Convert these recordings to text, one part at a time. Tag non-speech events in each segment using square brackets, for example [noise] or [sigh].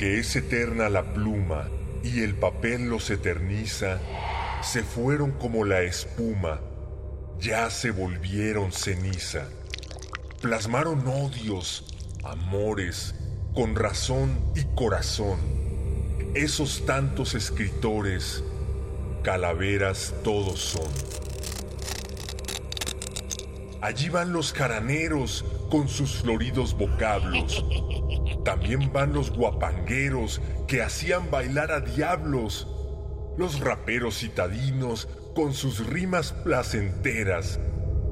Aunque es eterna la pluma y el papel los eterniza, se fueron como la espuma, ya se volvieron ceniza. Plasmaron odios, amores, con razón y corazón. Esos tantos escritores, calaveras todos son. Allí van los jaraneros con sus floridos vocablos. También van los guapangueros que hacían bailar a diablos. Los raperos citadinos con sus rimas placenteras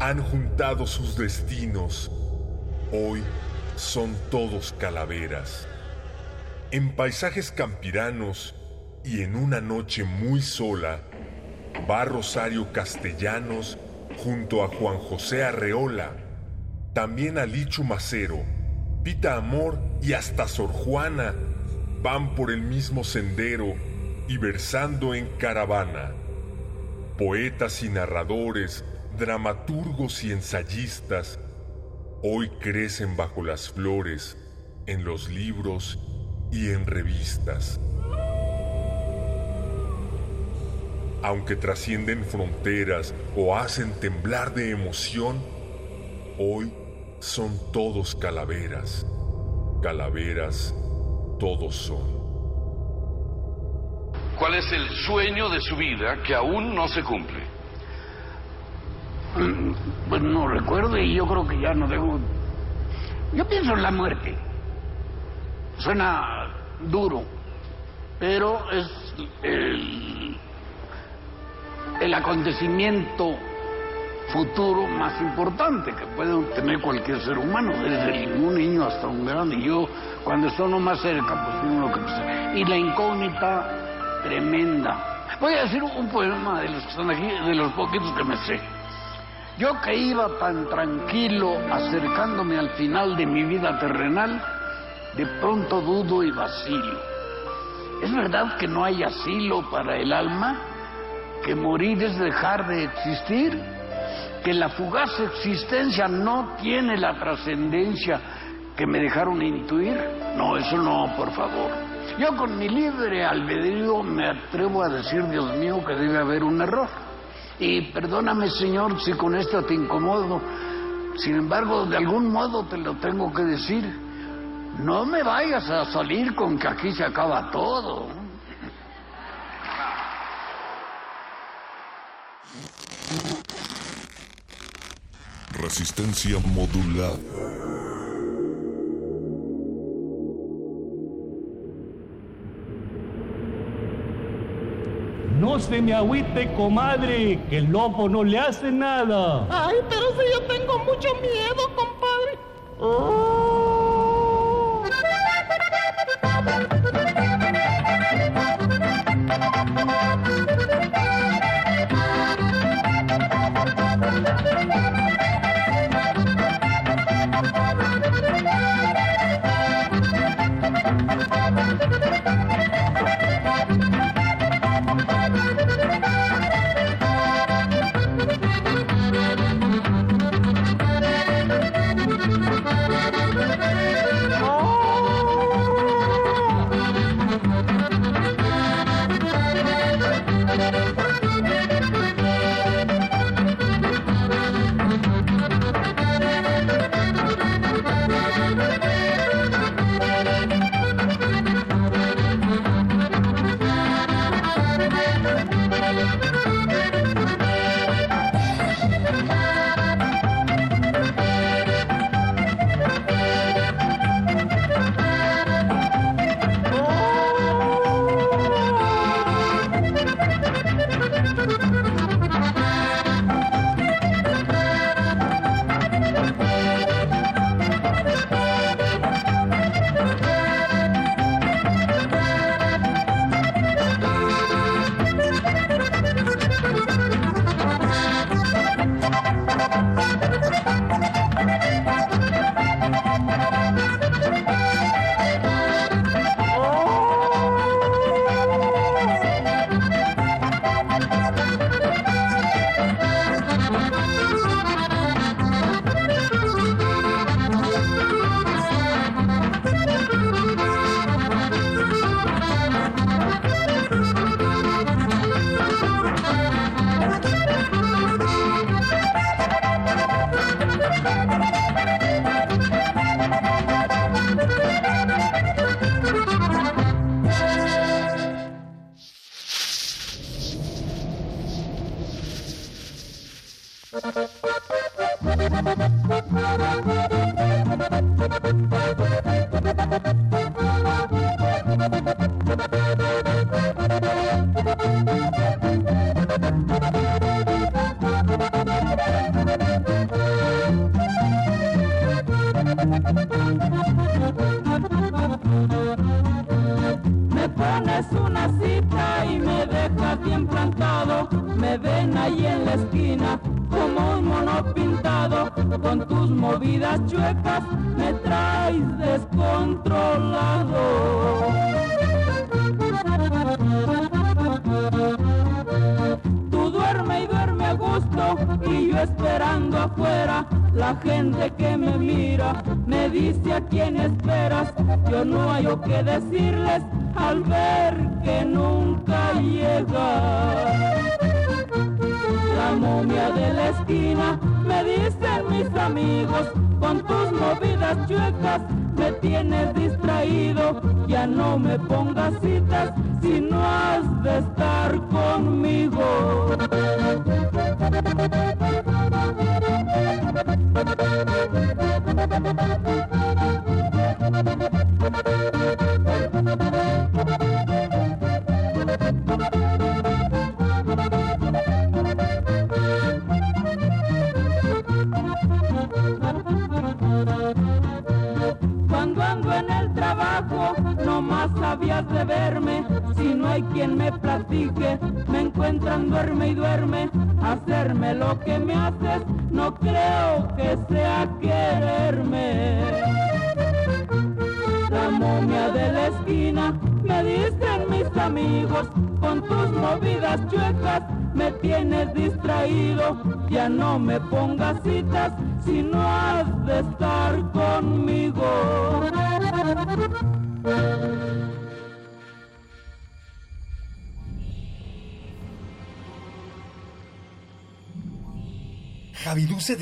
han juntado sus destinos. Hoy son todos calaveras. En paisajes campiranos y en una noche muy sola, va Rosario Castellanos junto a Juan José Arreola, también a Licho Macero, Pita Amor y hasta Sor Juana van por el mismo sendero y versando en caravana. Poetas y narradores, dramaturgos y ensayistas, hoy crecen bajo las flores, en los libros y en revistas. Aunque trascienden fronteras o hacen temblar de emoción, hoy son todos calaveras. Calaveras todos son. ¿Cuál es el sueño de su vida que aún no se cumple? Pues no recuerdo y yo creo que ya no tengo... Yo pienso en la muerte. Suena duro, pero es el, el acontecimiento futuro más importante que puede tener cualquier ser humano, desde un niño hasta un grande. Y yo, cuando estoy más cerca, pues tengo lo que pensar. Y la incógnita tremenda. Voy a decir un poema de los que están aquí, de los poquitos que me sé. Yo que iba tan tranquilo acercándome al final de mi vida terrenal, de pronto dudo y vacilo. ¿Es verdad que no hay asilo para el alma? ¿Que morir es dejar de existir? ¿Que la fugaz existencia no tiene la trascendencia que me dejaron intuir? No, eso no, por favor. Yo con mi libre albedrío me atrevo a decir, Dios mío, que debe haber un error. Y perdóname, Señor, si con esto te incomodo. Sin embargo, de algún modo te lo tengo que decir. No me vayas a salir con que aquí se acaba todo. Resistencia modulada. No se me agüite, comadre, que el lobo no le hace nada. Ay, pero si yo tengo mucho miedo, compadre. Oh.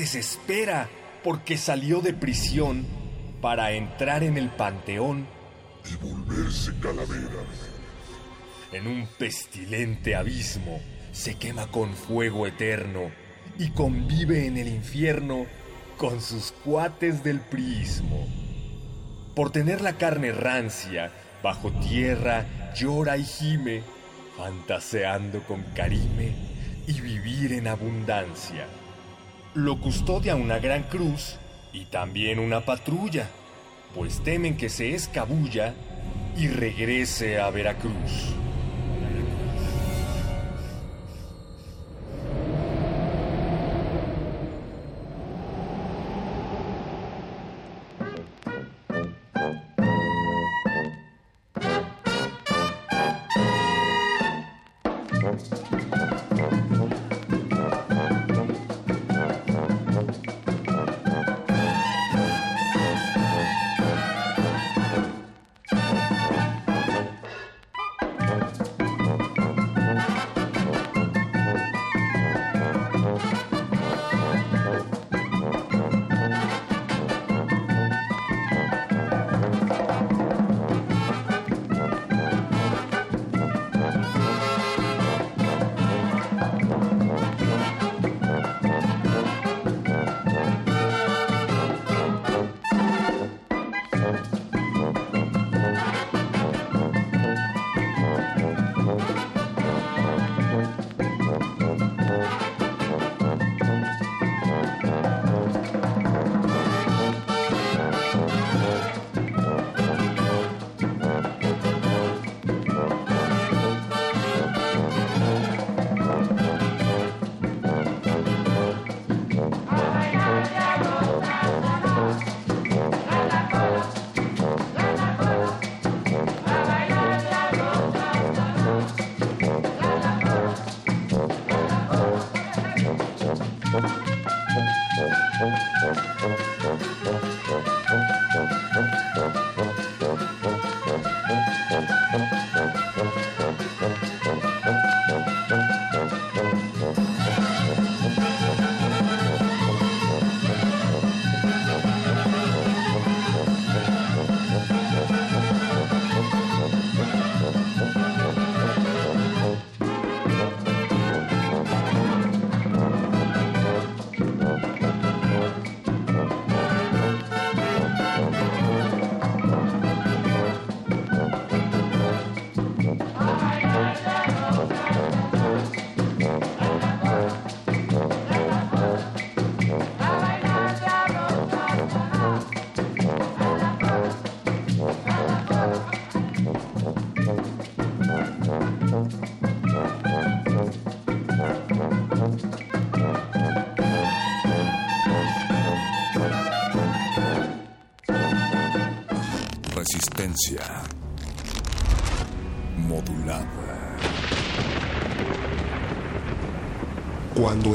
desespera porque salió de prisión para entrar en el panteón y volverse calavera. En un pestilente abismo se quema con fuego eterno y convive en el infierno con sus cuates del priismo. Por tener la carne rancia, bajo tierra llora y gime, fantaseando con carime y vivir en abundancia lo custodia una gran cruz y también una patrulla, pues temen que se escabulla y regrese a Veracruz.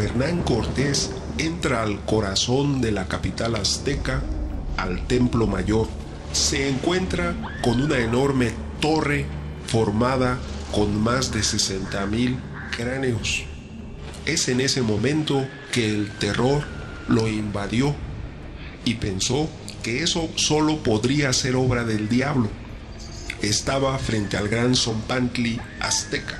Hernán Cortés entra al corazón de la capital azteca, al Templo Mayor, se encuentra con una enorme torre formada con más de 60.000 cráneos. Es en ese momento que el terror lo invadió y pensó que eso solo podría ser obra del diablo. Estaba frente al gran Zompantli azteca,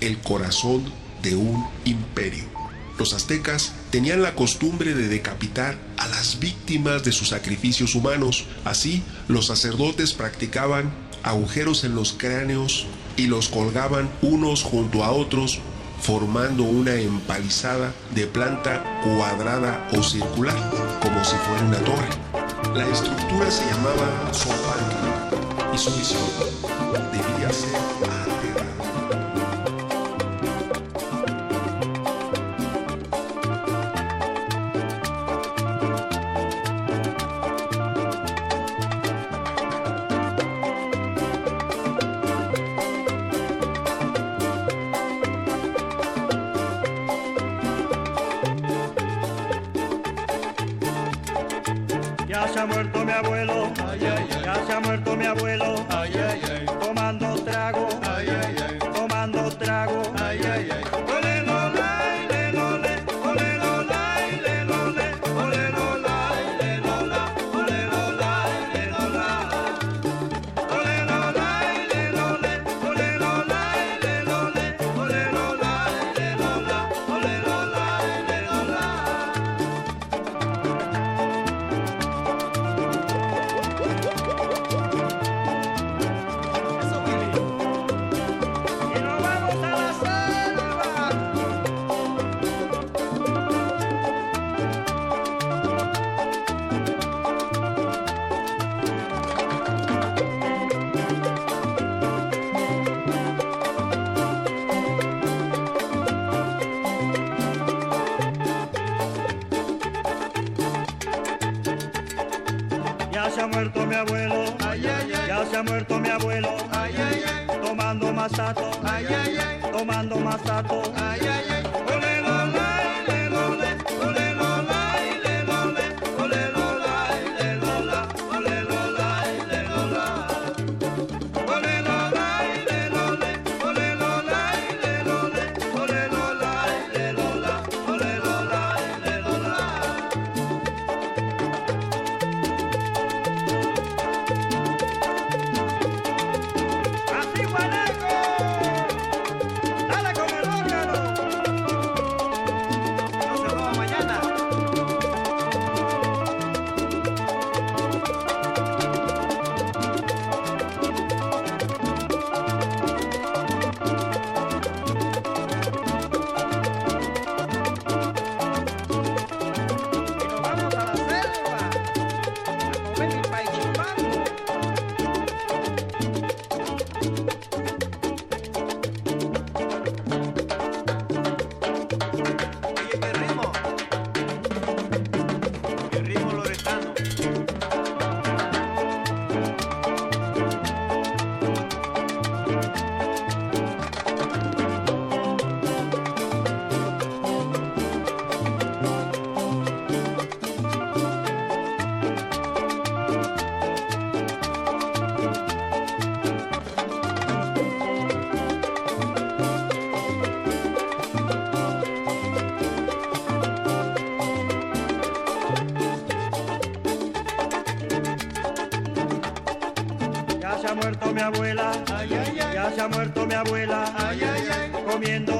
el corazón de un imperio. Los aztecas tenían la costumbre de decapitar a las víctimas de sus sacrificios humanos. Así, los sacerdotes practicaban agujeros en los cráneos y los colgaban unos junto a otros, formando una empalizada de planta cuadrada o circular, como si fuera una torre. La estructura se llamaba Zompantli y su misión debía ser abuela, ay, ay, ay. comiendo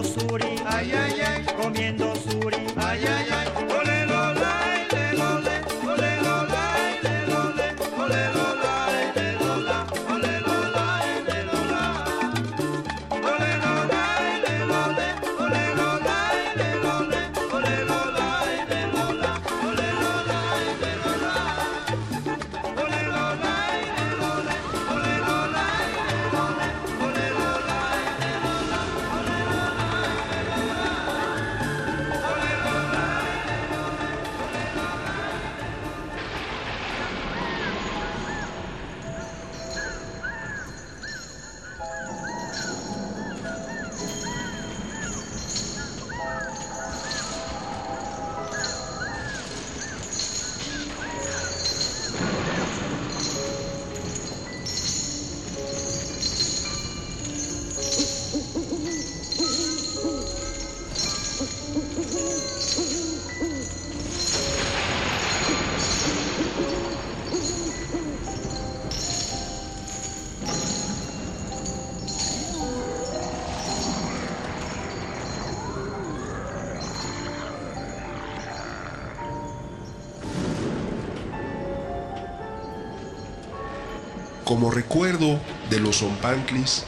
Como recuerdo de los zompantlis,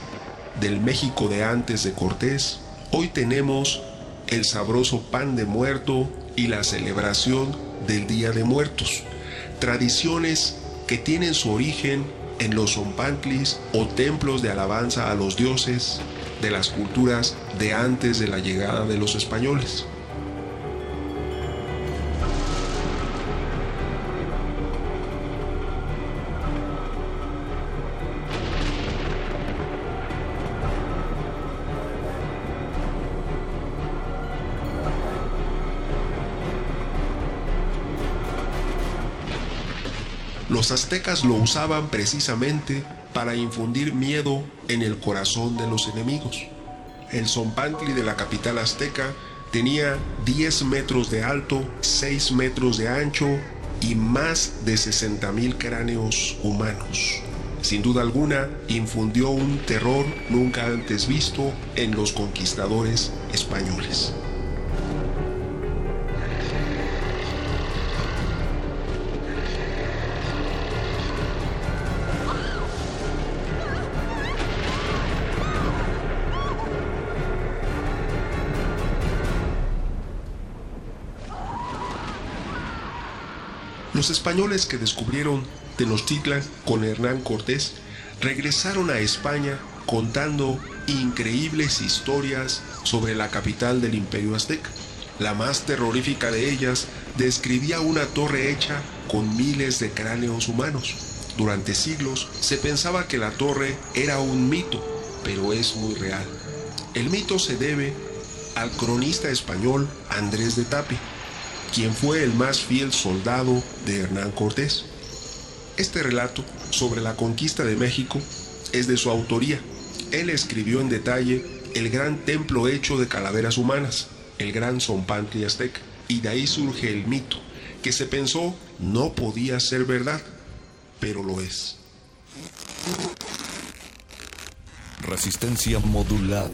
del México de antes de Cortés, hoy tenemos el sabroso pan de muerto y la celebración del Día de Muertos, tradiciones que tienen su origen en los zompantlis o templos de alabanza a los dioses de las culturas de antes de la llegada de los españoles. Los aztecas lo usaban precisamente para infundir miedo en el corazón de los enemigos. El zompantli de la capital azteca tenía 10 metros de alto, 6 metros de ancho y más de 60 mil cráneos humanos. Sin duda alguna, infundió un terror nunca antes visto en los conquistadores españoles. Los españoles que descubrieron Tenochtitlan con Hernán Cortés regresaron a España contando increíbles historias sobre la capital del imperio azteca. La más terrorífica de ellas describía una torre hecha con miles de cráneos humanos. Durante siglos se pensaba que la torre era un mito, pero es muy real. El mito se debe al cronista español Andrés de Tapia, quien fue el más fiel soldado de Hernán Cortés. Este relato sobre la conquista de México es de su autoría. Él escribió en detalle el gran templo hecho de calaveras humanas, el gran Zompantli azteca, y de ahí surge el mito, que se pensó no podía ser verdad, pero lo es. Resistencia modulada.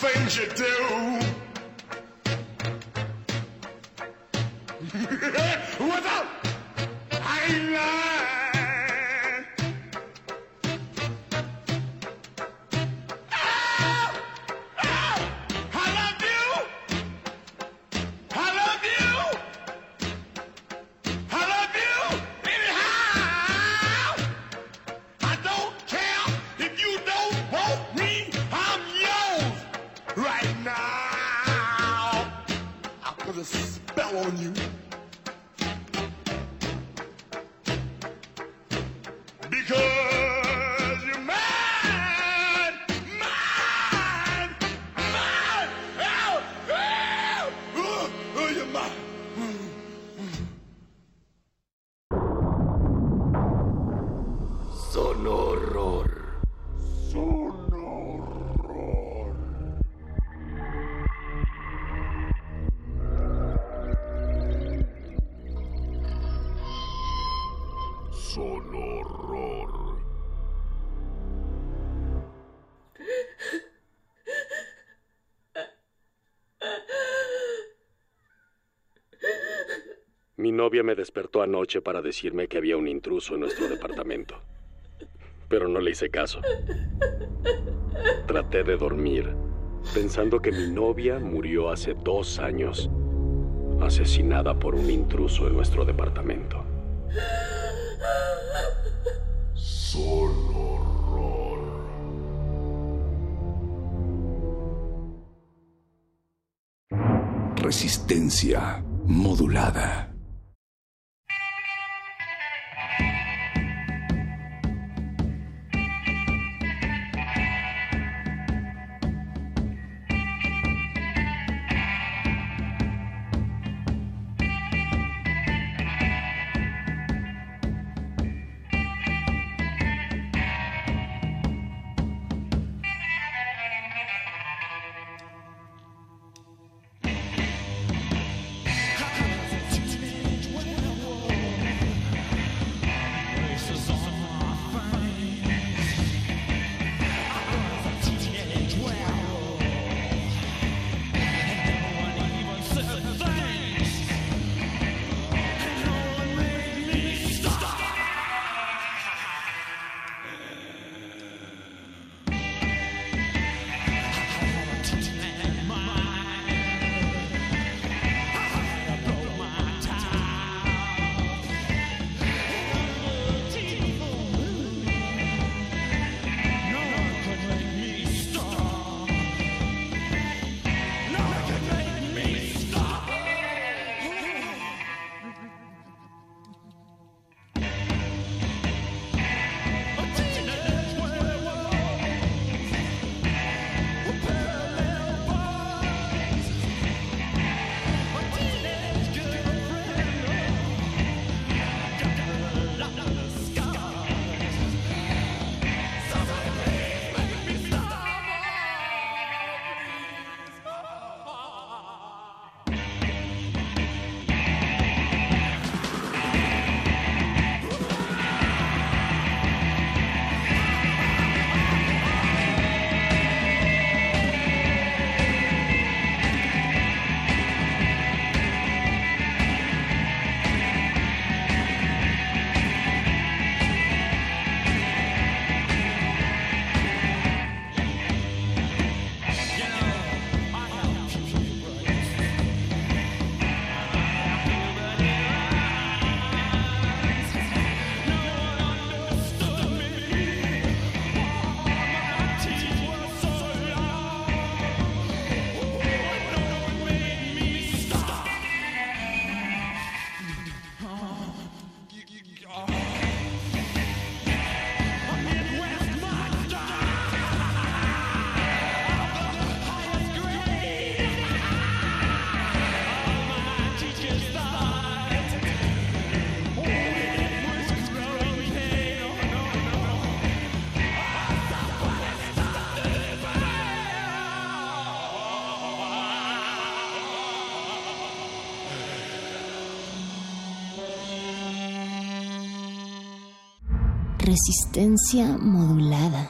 Things you do. Mi novia me despertó anoche para decirme que había un intruso en nuestro departamento. Pero no le hice caso. Traté de dormir, pensando que mi novia murió hace dos años, asesinada por un intruso en nuestro departamento. Solo. Resistencia modulada. Resistencia modulada.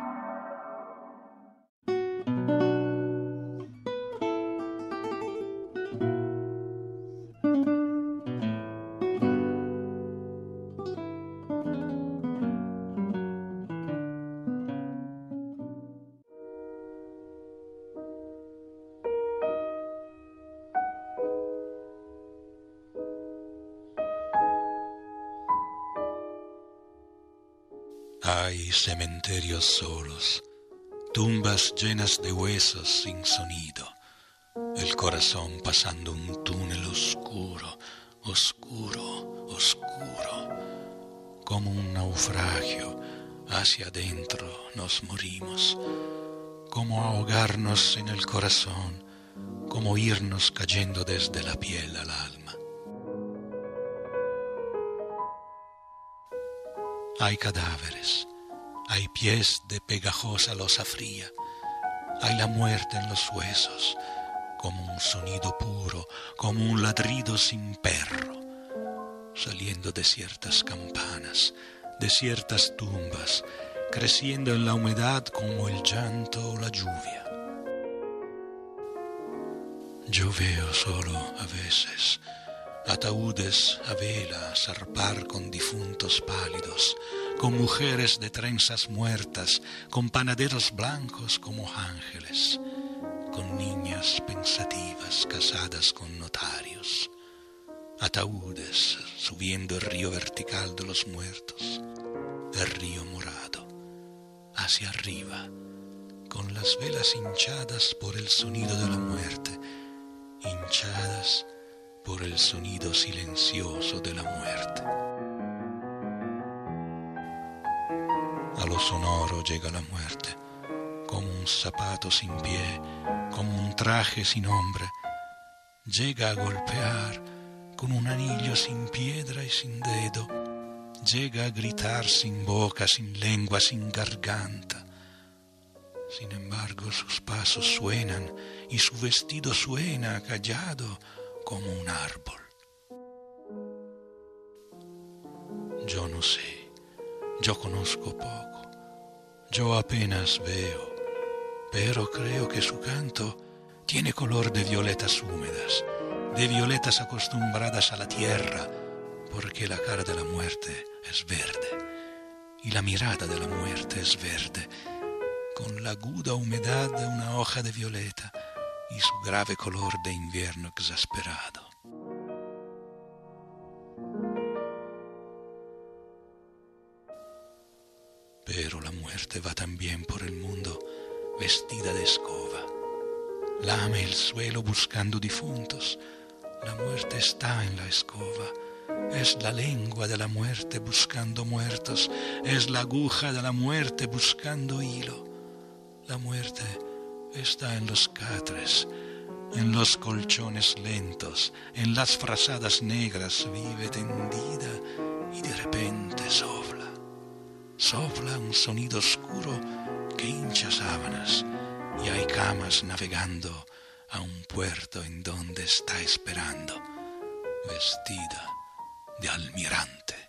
Solos, tumbas llenas de huesos sin sonido, el corazón pasando un túnel oscuro, oscuro, oscuro, como un naufragio, hacia adentro nos morimos, como ahogarnos en el corazón, como irnos cayendo desde la piel al alma. Hay cadáveres, hay pies de pegajosa losa fría, hay la muerte en los huesos, como un sonido puro, como un ladrido sin perro, saliendo de ciertas campanas, de ciertas tumbas, creciendo en la humedad como el llanto o la lluvia. Yo veo solo a veces ataúdes a vela zarpar con difuntos pálidos, con mujeres de trenzas muertas, con panaderos blancos como ángeles, con niñas pensativas casadas con notarios, ataúdes subiendo el río vertical de los muertos, el río morado, hacia arriba, con las velas hinchadas por el sonido de la muerte, hinchadas por el sonido silencioso de la muerte. A lo sonoro llega la muerte, como un zapato sin pie, como un traje sin hombre. Llega a golpear con un anillo sin piedra y sin dedo. Llega a gritar sin boca, sin lengua, sin garganta. Sin embargo, sus pasos suenan y su vestido suena callado como un árbol. Yo no sé, yo conozco poco, yo apenas veo, pero creo que su canto tiene color de violetas húmedas, de violetas acostumbradas a la tierra, porque la cara de la muerte es verde y la mirada de la muerte es verde, con la aguda humedad de una hoja de violeta y su grave color de invierno exasperado. Pero la muerte va también por el mundo vestida de escoba. Lame el suelo buscando difuntos. La muerte está en la escoba. Es la lengua de la muerte buscando muertos. Es la aguja de la muerte buscando hilo. La muerte está en los catres, en los colchones lentos, en las frazadas negras, vive tendida y de repente sopla. Sopla un sonido oscuro que hincha sábanas y hay camas navegando a un puerto en donde está esperando, vestida de almirante.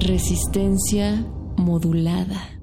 Resistencia modulada.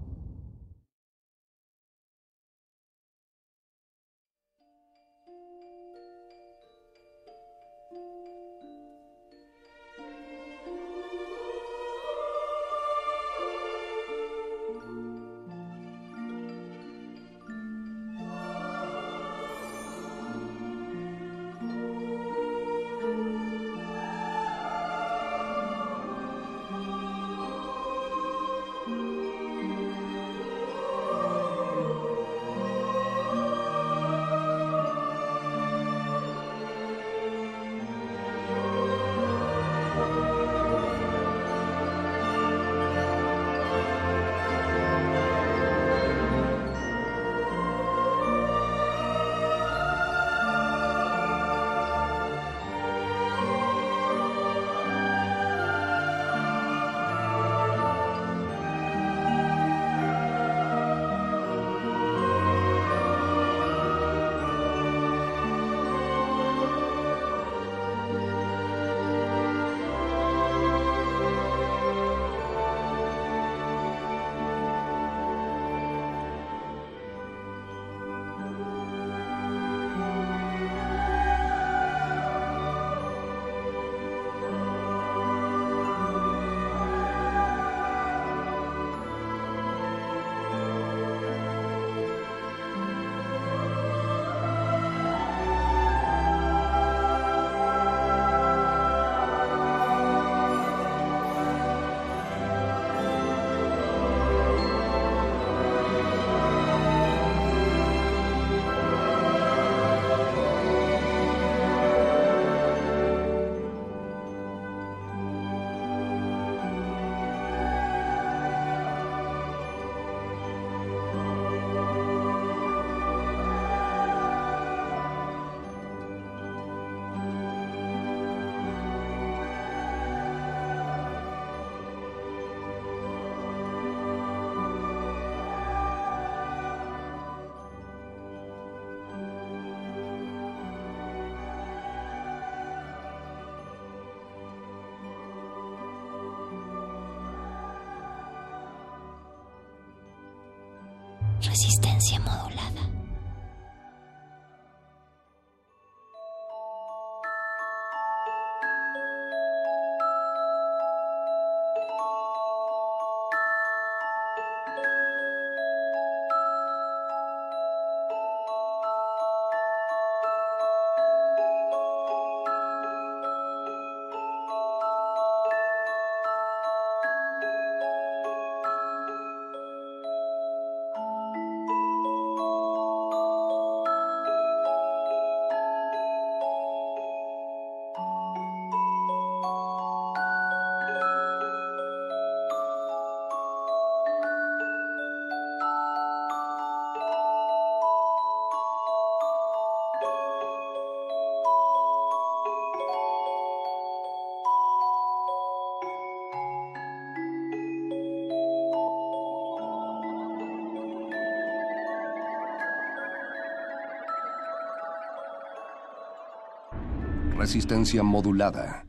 Modulada. Resistencia modulada.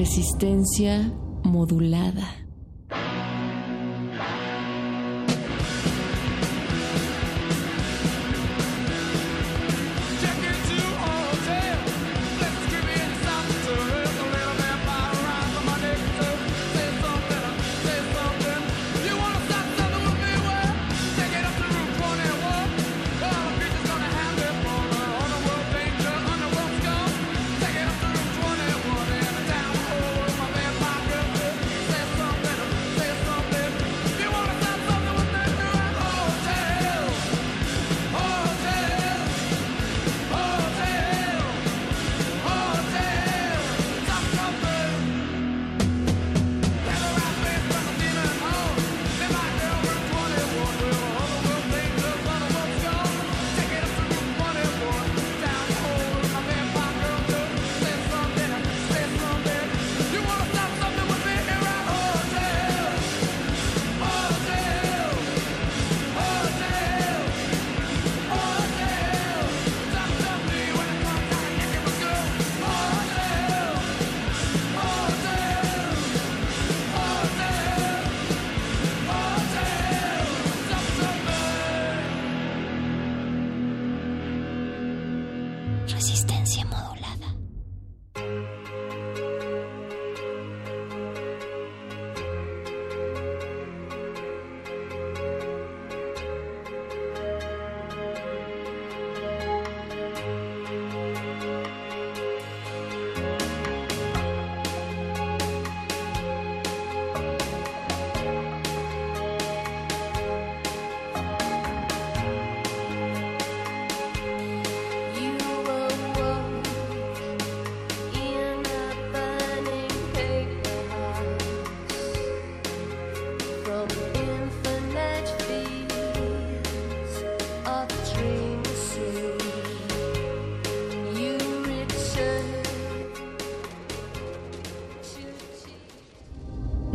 Resistencia modulada.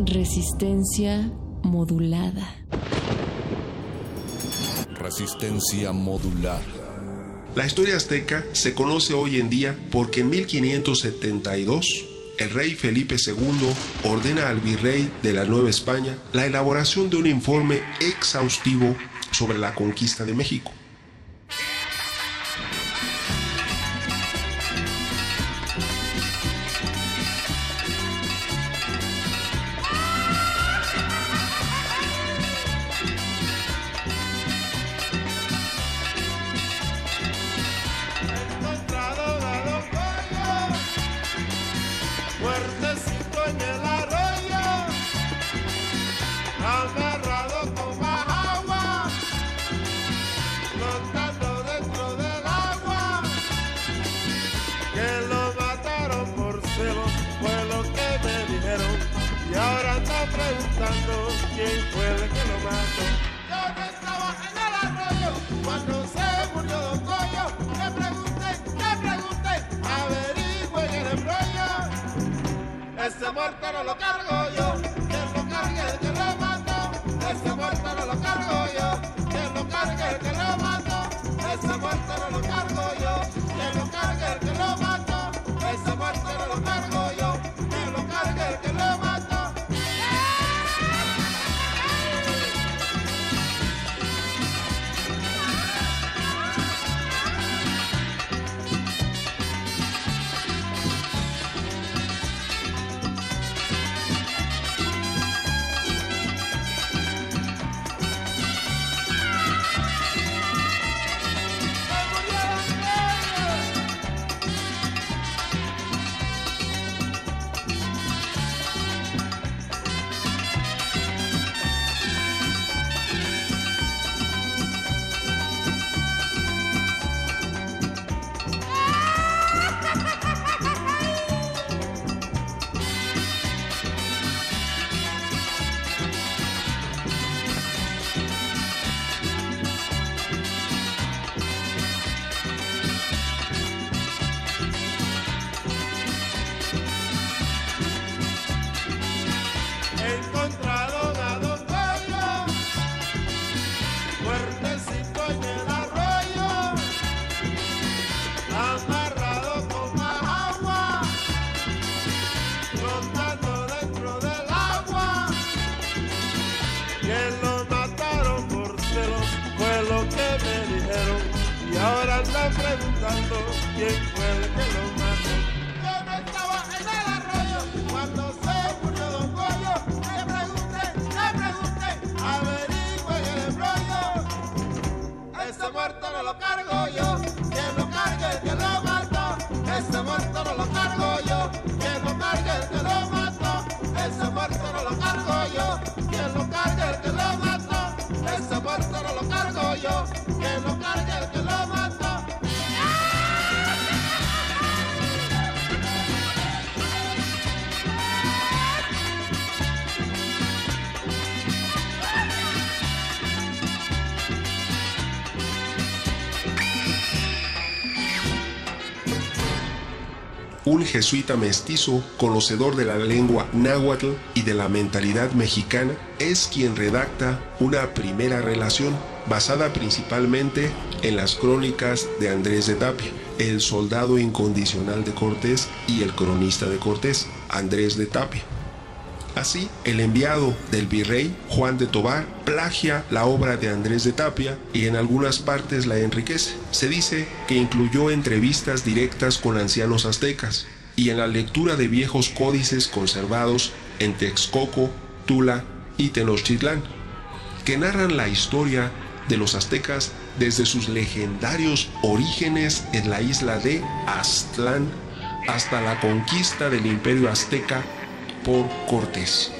Resistencia modulada. Resistencia modulada. La historia azteca se conoce hoy en día porque en 1572 el rey Felipe II ordena al virrey de la Nueva España la elaboración de un informe exhaustivo sobre la conquista de México. jesuita mestizo, conocedor de la lengua náhuatl y de la mentalidad mexicana, es quien redacta una primera relación basada principalmente en las crónicas de Andrés de Tapia, el soldado incondicional de Cortés y el cronista de Cortés, Andrés de Tapia. Así, el enviado del virrey Juan de Tobar plagia la obra de Andrés de Tapia y en algunas partes la enriquece. Se dice que incluyó entrevistas directas con ancianos aztecas, y en la lectura de viejos códices conservados en Texcoco, Tula y Tenochtitlán, que narran la historia de los aztecas desde sus legendarios orígenes en la isla de Aztlán hasta la conquista del imperio azteca por Cortés.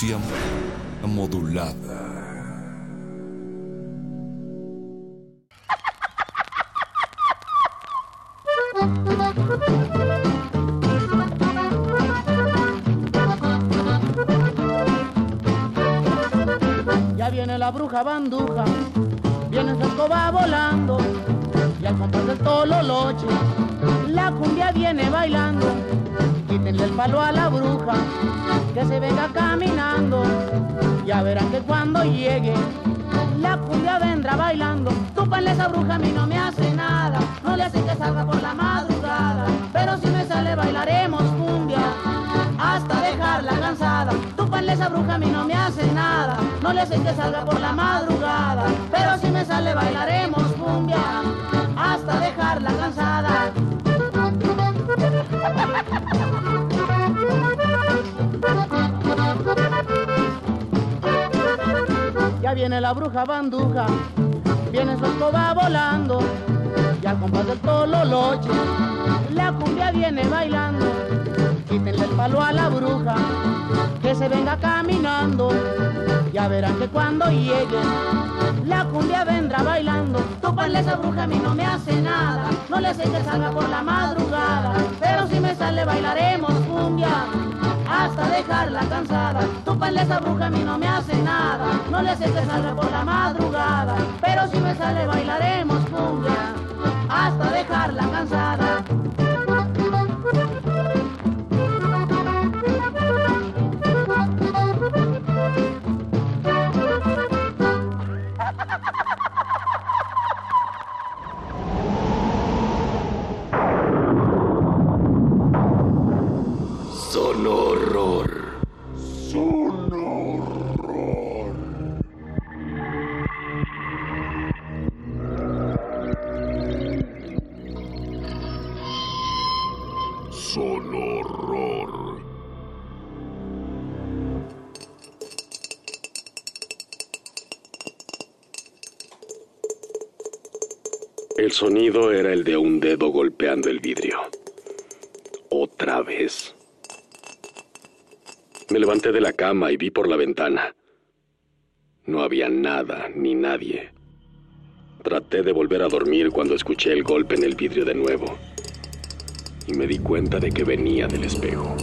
Resistencia modulada. Ya viene la bruja banduja, le que salga por la madrugada, pero si me sale bailaremos cumbia hasta dejarla cansada. Ya viene la bruja banduja, viene su escoba volando, y al compás del tololoche, la cumbia viene bailando. Quítenle el palo a la bruja, que se venga caminando, ya verán que cuando llegue, la cumbia vendrá bailando. Túpanle esa bruja, a mí no me hace nada, no le hace que salga por la madrugada, pero si me sale bailaremos cumbia hasta dejarla cansada. Túpanle esa bruja, a mí no me hace nada, no le hace que salga por la madrugada, pero si me sale bailaremos cumbia hasta dejarla cansada. Son horror. Son horror. Son horror. El sonido era el de un dedo golpeando el vidrio. Otra vez. Me levanté de la cama y vi por la ventana. No había nada ni nadie. Traté de volver a dormir cuando escuché el golpe en el vidrio de nuevo. Y me di cuenta de que venía del espejo.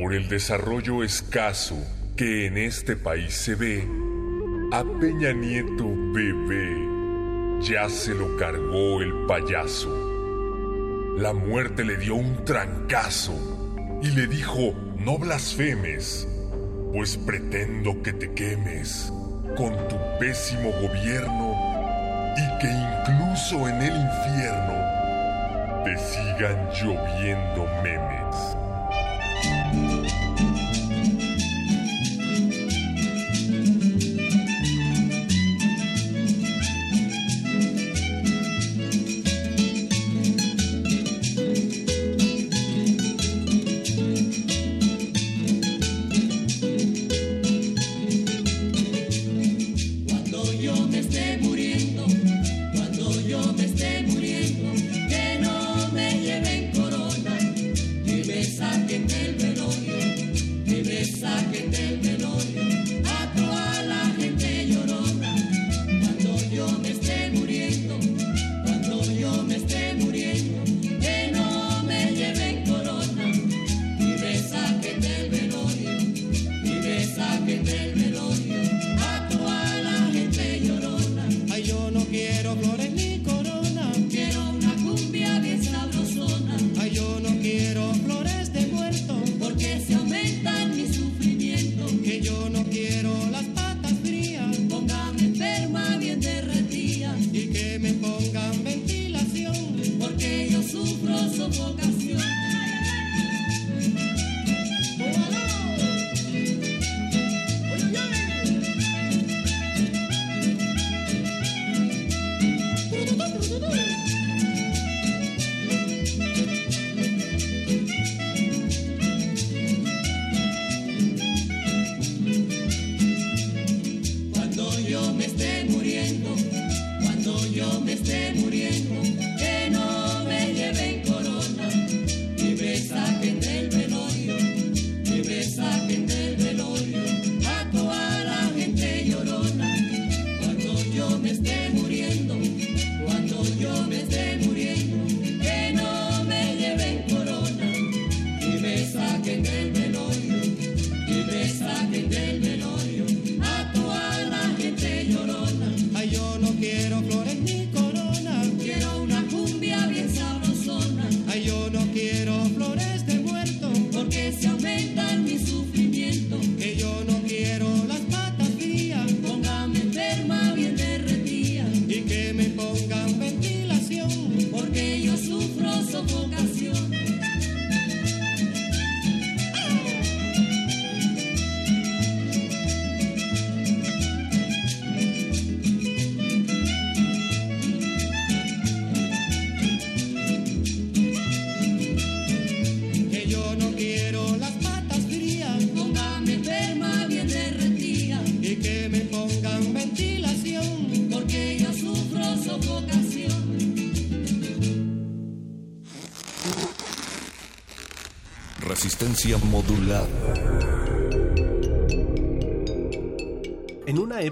Por el desarrollo escaso que en este país se ve, a Peña Nieto bebé ya se lo cargó el payaso. La muerte le dio un trancazo y le dijo, no blasfemes, pues pretendo que te quemes con tu pésimo gobierno y que incluso en el infierno te sigan lloviendo memes.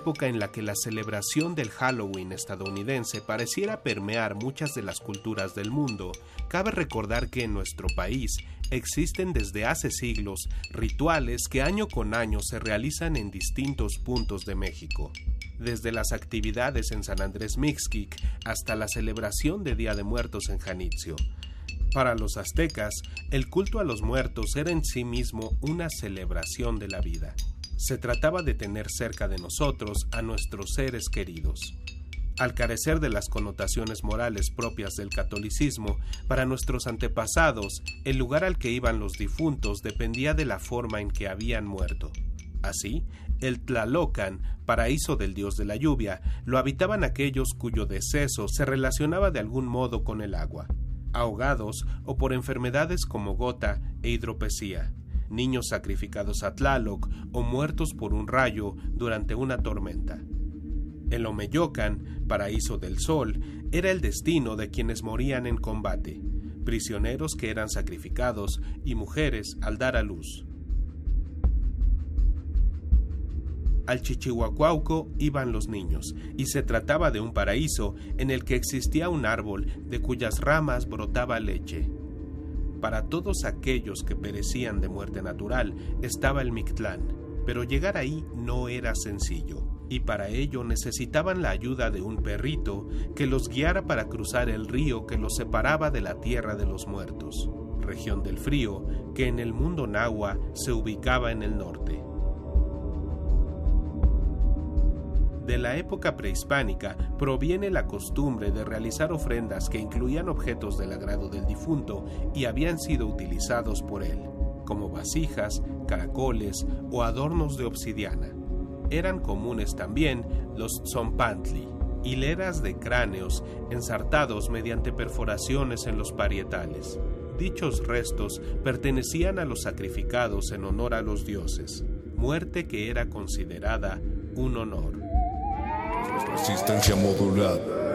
Época en la que la celebración del Halloween estadounidense pareciera permear muchas de las culturas del mundo, cabe recordar que en nuestro país existen desde hace siglos rituales que año con año se realizan en distintos puntos de México. Desde las actividades en San Andrés Mixquic hasta la celebración de Día de Muertos en Janitzio. Para los aztecas, el culto a los muertos era en sí mismo una celebración de la vida. Se trataba de tener cerca de nosotros a nuestros seres queridos. Al carecer de las connotaciones morales propias del catolicismo, para nuestros antepasados, el lugar al que iban los difuntos dependía de la forma en que habían muerto. Así, el Tlalocan, paraíso del dios de la lluvia, lo habitaban aquellos cuyo deceso se relacionaba de algún modo con el agua ahogados o por enfermedades como gota e hidropesía, niños sacrificados a Tlaloc o muertos por un rayo durante una tormenta. El Omeyocan, paraíso del sol, era el destino de quienes morían en combate, prisioneros que eran sacrificados y mujeres al dar a luz. Al Chichihuacuauco iban los niños, y se trataba de un paraíso en el que existía un árbol de cuyas ramas brotaba leche. Para todos aquellos que perecían de muerte natural estaba el Mictlán, pero llegar ahí no era sencillo, y para ello necesitaban la ayuda de un perrito que los guiara para cruzar el río que los separaba de la tierra de los muertos, región del frío que en el mundo nahua se ubicaba en el norte. De la época prehispánica proviene la costumbre de realizar ofrendas que incluían objetos del agrado del difunto y habían sido utilizados por él, como vasijas, caracoles o adornos de obsidiana. Eran comunes también los tzompantli, hileras de cráneos ensartados mediante perforaciones en los parietales. Dichos restos pertenecían a los sacrificados en honor a los dioses, muerte que era considerada un honor. Resistencia modulada.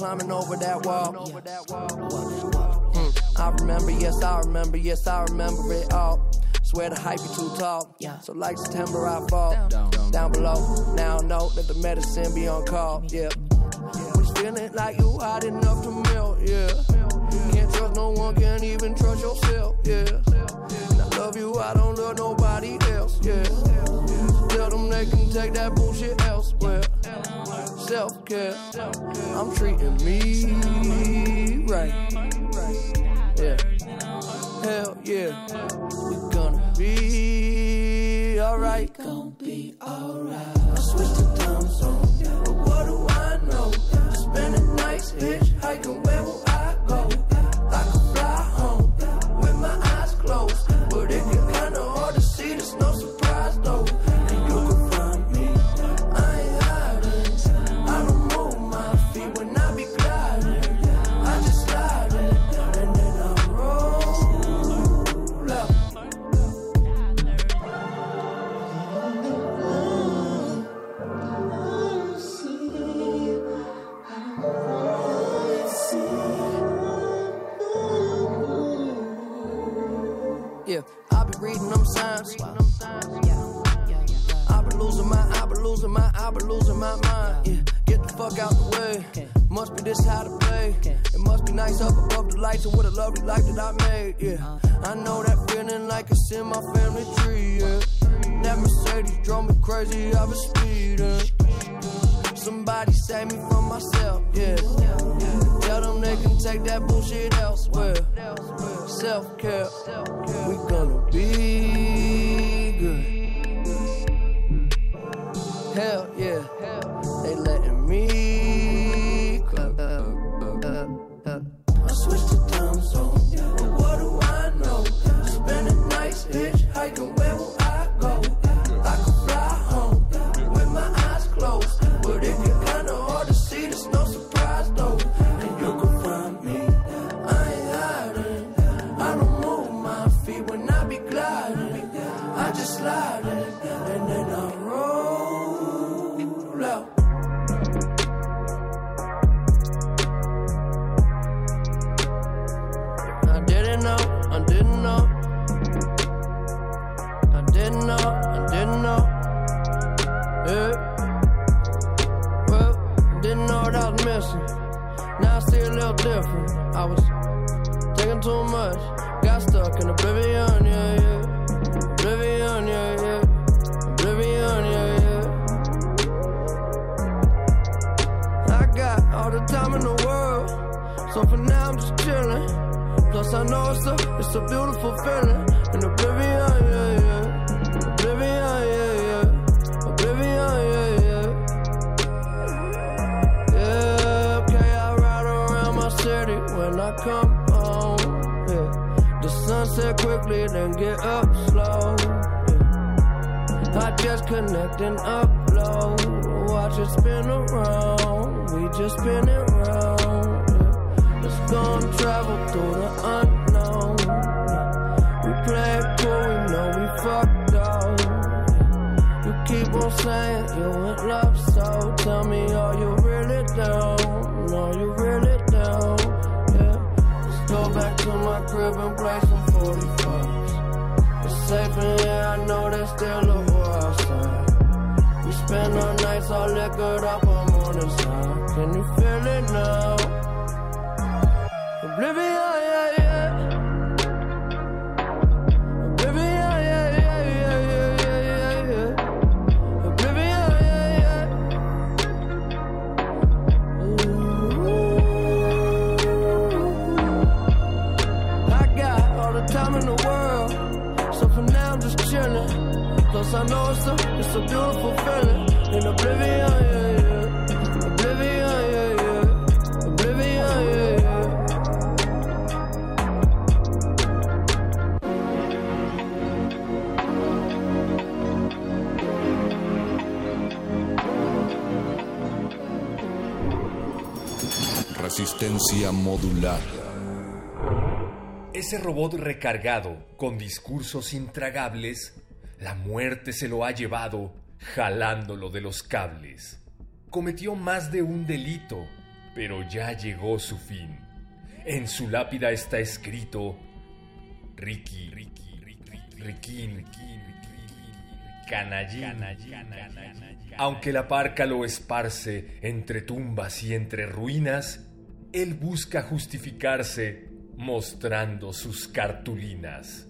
Climbing over that wall. Hmm, I remember, yes, I remember, yes, I remember it all. Swear the hype be too tall. So like September, I fall down, below. Now I know that the medicine be on call. Yeah, was feeling like you hot enough to melt. Yeah, can't trust no one, can't even trust yourself. Yeah, and I love you, I don't love nobody else. Yeah, tell them they can take that bullshit elsewhere. Self care, I'm treating me right. Yeah, hell yeah, we gonna be alright. Gonna be alright. I switched to time zone, but what do I know? Spending nights hitchhiking, where will I reading them signs. I be losing my, I be losing my, I be losing my mind. Yeah, get the fuck out the way. Must be this how to play. It must be nice up above the lights and what a lovely life that I made. Yeah, uh-huh. I know that feeling like it's in my family tree. Yeah, that Mercedes drove me crazy. I was speeding. Somebody save me from myself. Yeah, tell them they can take that bullshit elsewhere. Self care, we gonna be Hell yeah. I was taking too much, got stuck in oblivion, yeah, yeah. Oblivion, yeah, yeah. Oblivion, yeah, yeah. I got all the time in the world, so for now I'm just chilling. Plus I know it's a, it's a beautiful feeling in oblivion, yeah, yeah. Come home. Yeah, the sunset quickly, then get up slow. Yeah. I just connect and upload. Watch it spin around. We just spin it round. Yeah. Let's go and travel through the unknown. We play it cool, we know we fucked up. You keep on saying you in love, crib and play some 45s. It's safe in here, I know there's still a war outside. We spend our nights all liquored up on morning side. Can you feel it now? Oblivion, I know it's a, it's a beautiful feeling in oblivion, yeah, yeah. Oblivion, yeah, yeah. Oblivion, yeah, yeah. Resistencia modulada. Ese robot recargado con discursos intragables, la muerte se lo ha llevado jalándolo de los cables. Cometió más de un delito, pero ya llegó su fin. En su lápida está escrito Ricky, Ricky, Ricky, Ricky, Canallín. Aunque la parca lo esparce entre tumbas y entre ruinas, él busca justificarse mostrando sus cartulinas.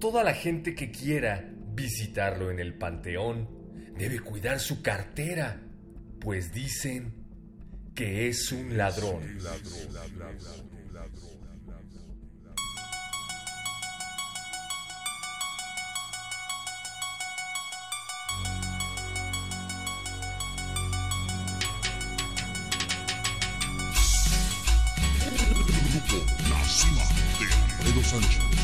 Toda la gente que quiera visitarlo en el panteón debe cuidar su cartera, pues dicen que es un ladrón. Grupo La Cima de Alfredo Sánchez.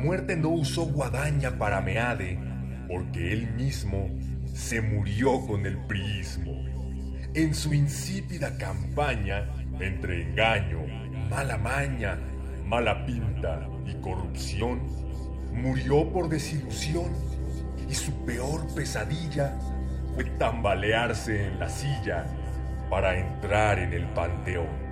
Muerte no usó guadaña para Meade, porque él mismo se murió con el priismo. En su insípida campaña, entre engaño, mala maña, mala pinta y corrupción, murió por desilusión y su peor pesadilla fue tambalearse en la silla para entrar en el panteón.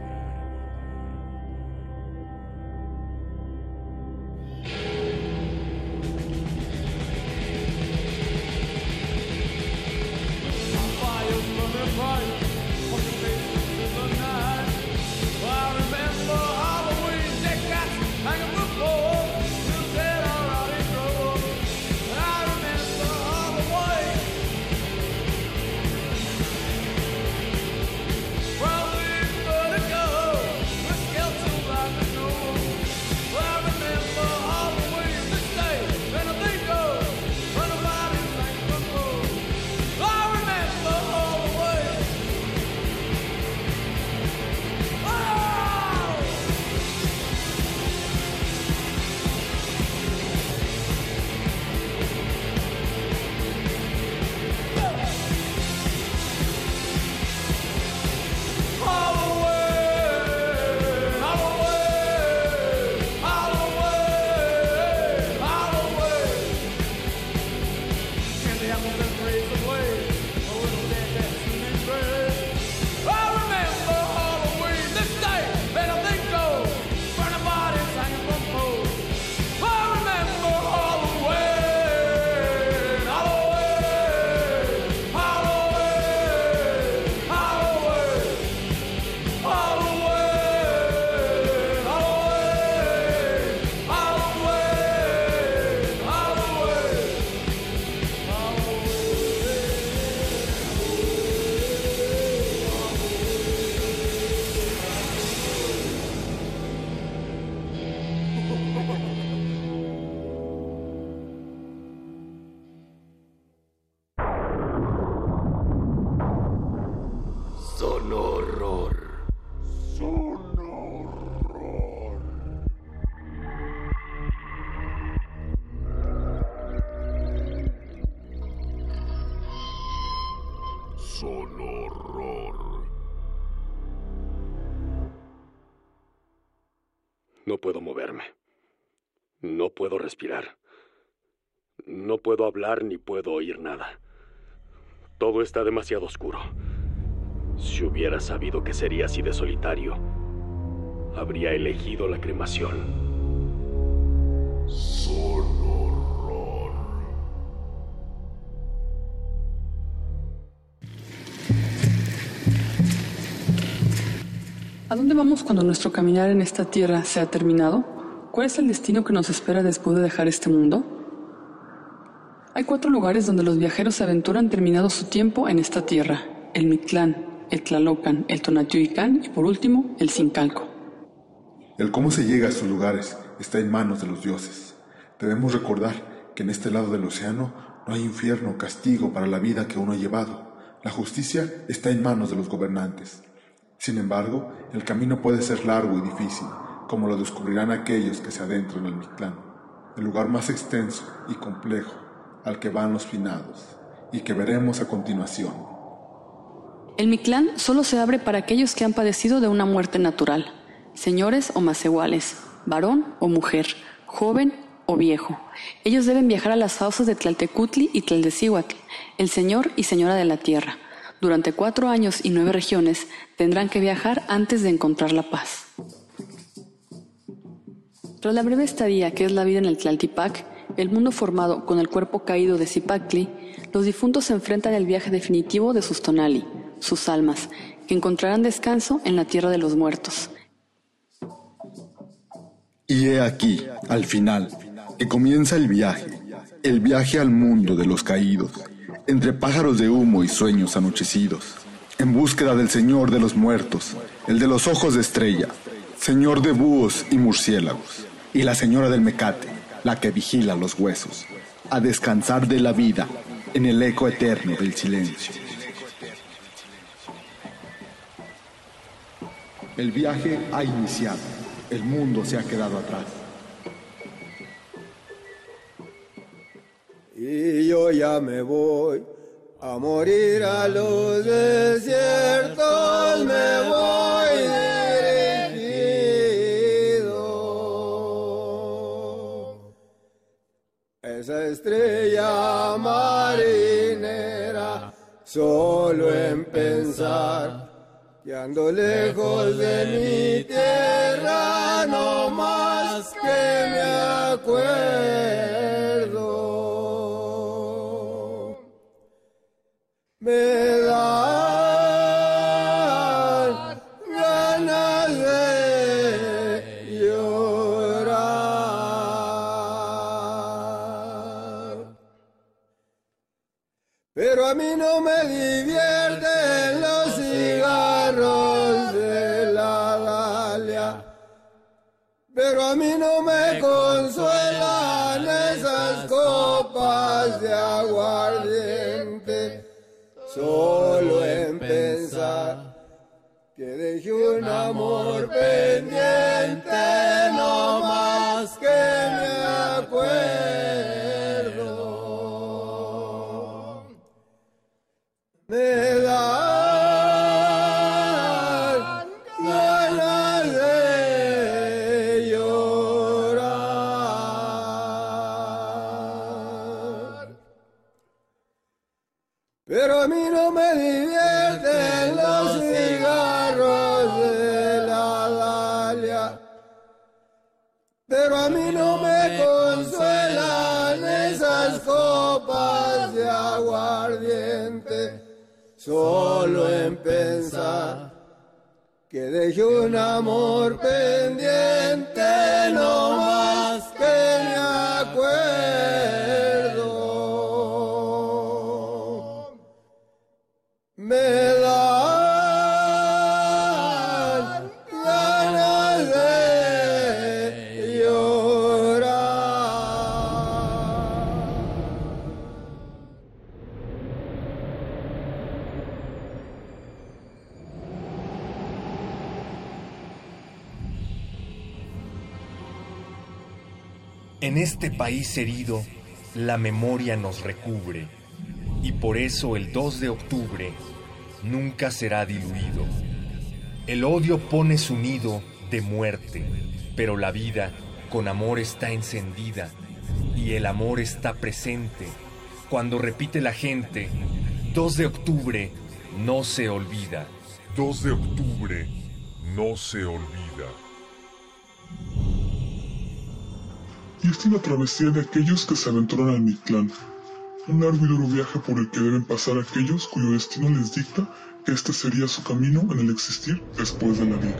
Puedo hablar ni puedo oír nada. Todo está demasiado oscuro. Si hubiera sabido que sería así de solitario, habría elegido la cremación. Son horror. ¿A dónde vamos cuando nuestro caminar en esta tierra se ha terminado? ¿Cuál es el destino que nos espera después de dejar este mundo? Hay cuatro lugares donde los viajeros se aventuran terminado su tiempo en esta tierra. El Mictlán, el Tlalocan, el Tonatiuhicán y por último el Sincalco. El cómo se llega a estos lugares está en manos de los dioses. Debemos recordar que en este lado del océano no hay infierno o castigo para la vida que uno ha llevado. La justicia está en manos de los gobernantes. Sin embargo, el camino puede ser largo y difícil, como lo descubrirán aquellos que se adentran al Mictlán, el lugar más extenso y complejo al que van los finados, y que veremos a continuación. El Mictlán solo se abre para aquellos que han padecido de una muerte natural, señores o iguales, varón o mujer, joven o viejo. Ellos deben viajar a las fauces de Tlaltecutli y Tlaltecíhuatl, el señor y señora de la tierra. Durante cuatro años y nueve regiones tendrán que viajar antes de encontrar la paz. Tras la breve estadía que es la vida en el Tlaltipac, el mundo formado con el cuerpo caído de Zipactli, los difuntos se enfrentan al viaje definitivo de sus tonali, sus almas, que encontrarán descanso en la tierra de los muertos. Y he aquí, al final, que comienza el viaje, el viaje al mundo de los caídos, entre pájaros de humo y sueños anochecidos, en búsqueda del Señor de los muertos, el de los ojos de estrella, Señor de búhos y murciélagos, y la Señora del Mecate, la que vigila los huesos, a descansar de la vida en el eco eterno del silencio. El viaje ha iniciado. El mundo se ha quedado atrás. Y yo ya me voy a morir a los desiertos, me voy. Estrella marinera, solo en pensar que ando lejos de mi tierra, no más que me acuerdo. Me amor pendiente, Solo en pensar que dejé un amor pendiente, no este país herido, la memoria nos recubre, y por eso el 2 de octubre nunca será diluido. El odio pone su nido de muerte, pero la vida con amor está encendida, y el amor está presente. Cuando repite la gente, 2 de octubre no se olvida. 2 de octubre no se olvida. Y es la travesía de aquellos que se aventuran al Mictlán. Un largo y duro viaje por el que deben pasar aquellos cuyo destino les dicta que este sería su camino en el existir después de la vida.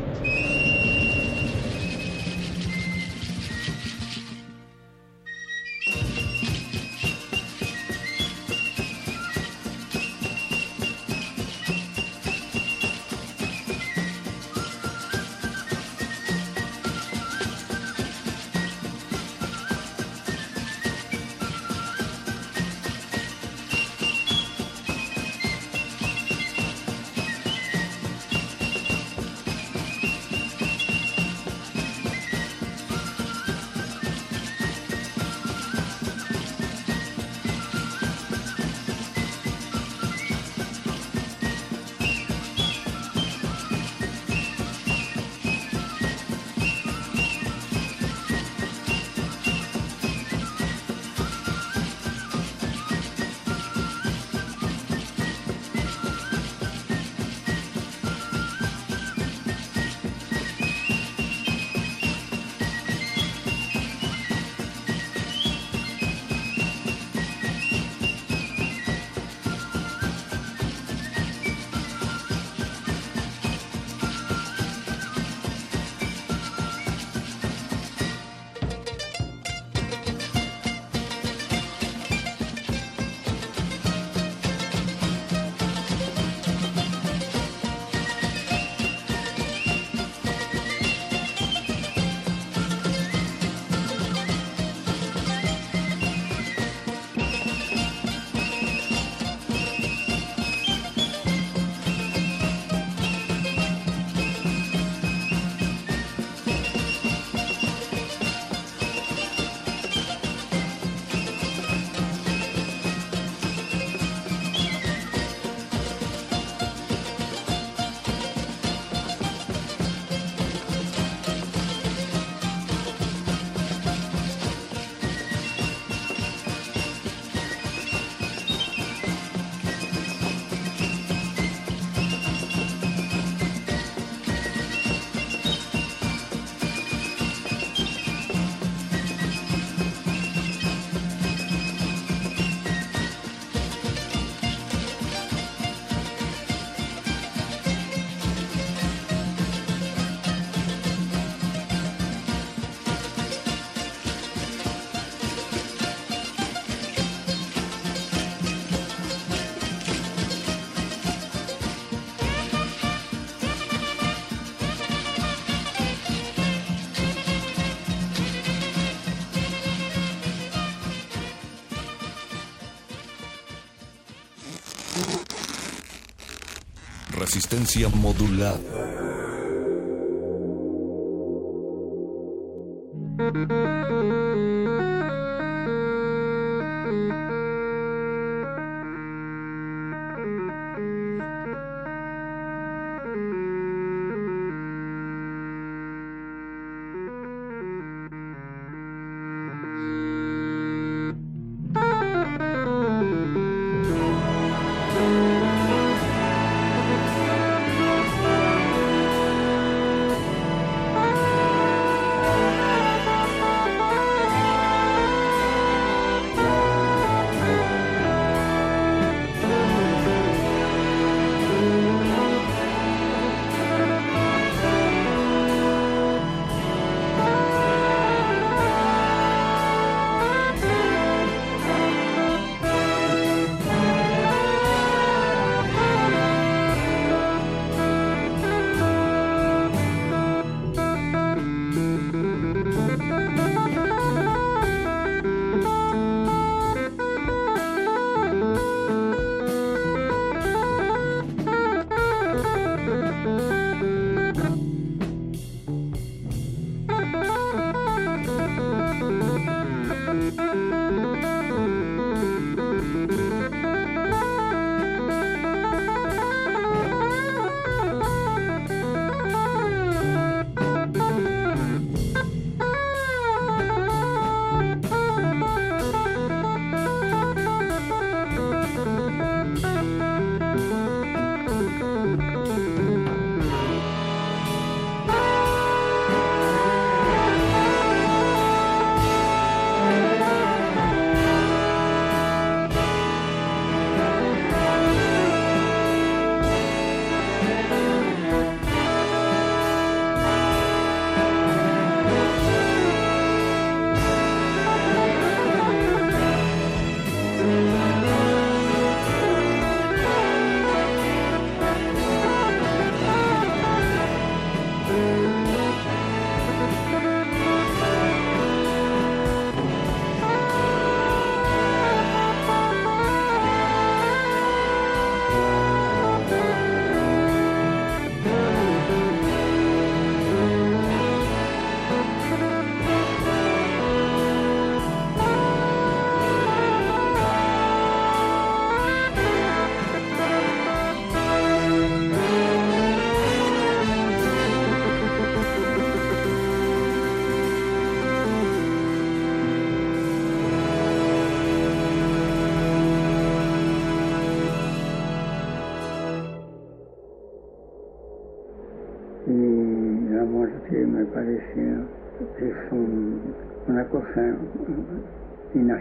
Resistencia modulada.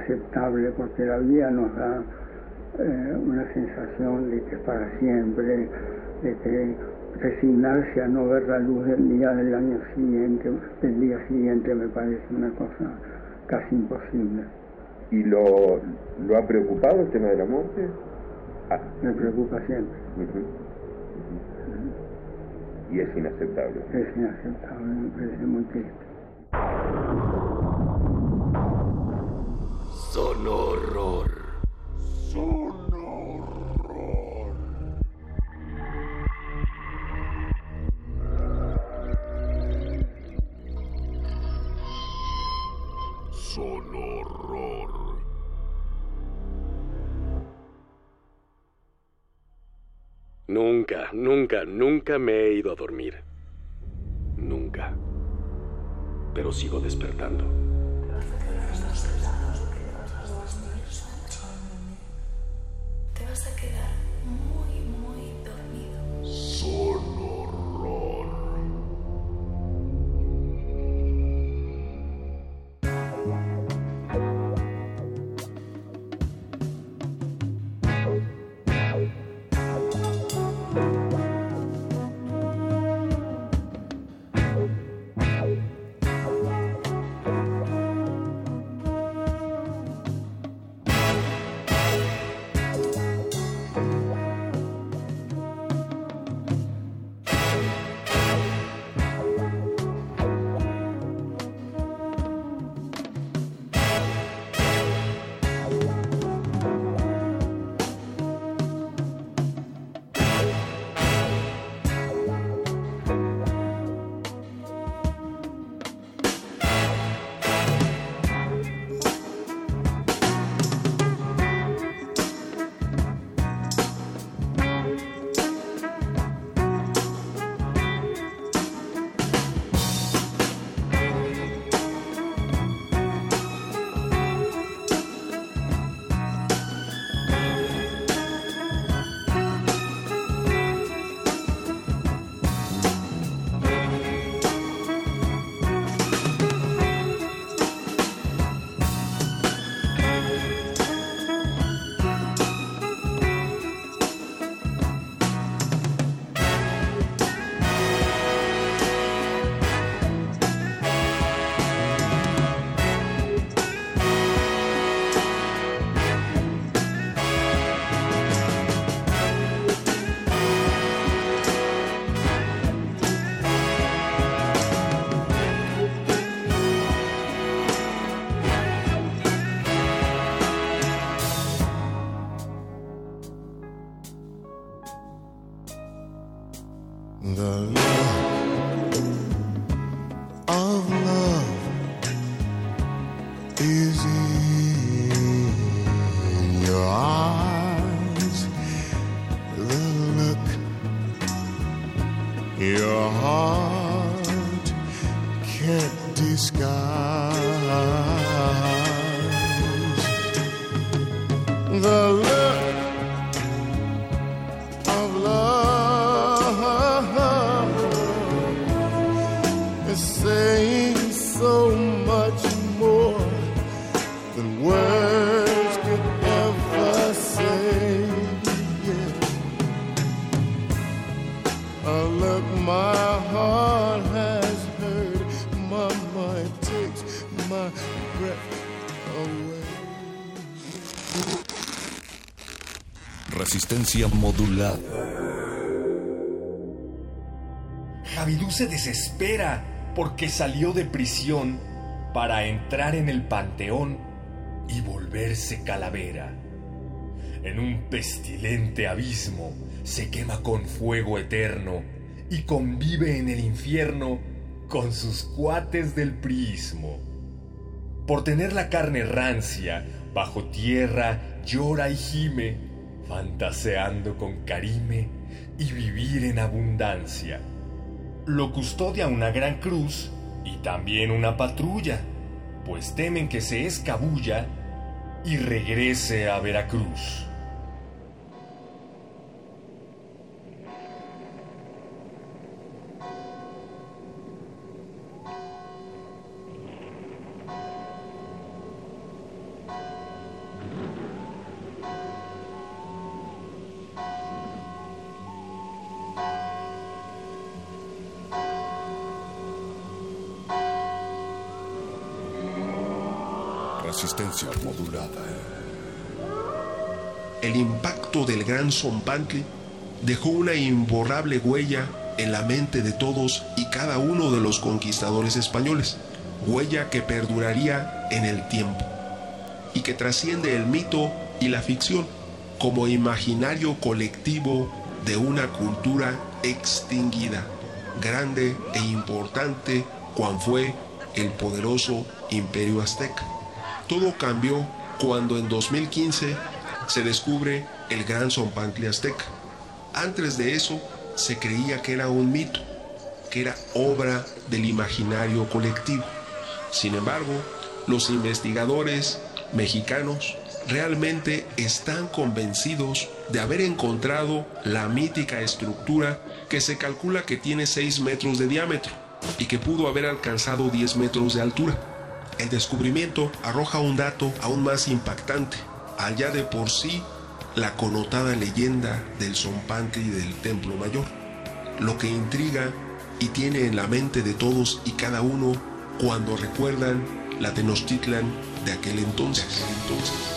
Inaceptable porque la vida nos da eh, una sensación de que es para siempre, de que resignarse a no ver la luz del día del año siguiente, del día siguiente me parece una cosa casi imposible. ¿Y lo, lo ha preocupado el tema de la muerte? Ah. Me preocupa siempre. Y es inaceptable. es inaceptable, me parece muy triste. Sonorror. Sonorror. Nunca, nunca, nunca me he ido a dormir. Nunca. Pero sigo despertando. Resistencia modulada. Javidú se desespera porque salió de prisión para entrar en el panteón y volverse calavera. En un pestilente abismo se quema con fuego eterno y convive en el infierno con sus cuates del prismo. Por tener la carne rancia, bajo tierra llora y gime, fantaseando con Karime y vivir en abundancia. Lo custodia una gran cruz y también una patrulla, pues temen que se escabulla y regrese a Veracruz. Zompantli dejó una imborrable huella en la mente de todos y cada uno de los conquistadores españoles, huella que perduraría en el tiempo y que trasciende el mito y la ficción como imaginario colectivo de una cultura extinguida, grande e importante cuan fue el poderoso imperio azteca. Todo cambió cuando en 2015 se descubre el gran Zompantli azteca. Antes de eso se creía que era un mito, que era obra del imaginario colectivo. Sin embargo, los investigadores mexicanos realmente están convencidos de haber encontrado la mítica estructura que se calcula que tiene 6 metros de diámetro y que pudo haber alcanzado 10 metros de altura. El descubrimiento arroja un dato aún más impactante, allá de por sí la connotada leyenda del Zompantli y del Templo Mayor, lo que intriga y tiene en la mente de todos y cada uno cuando recuerdan la Tenochtitlan de aquel entonces. entonces.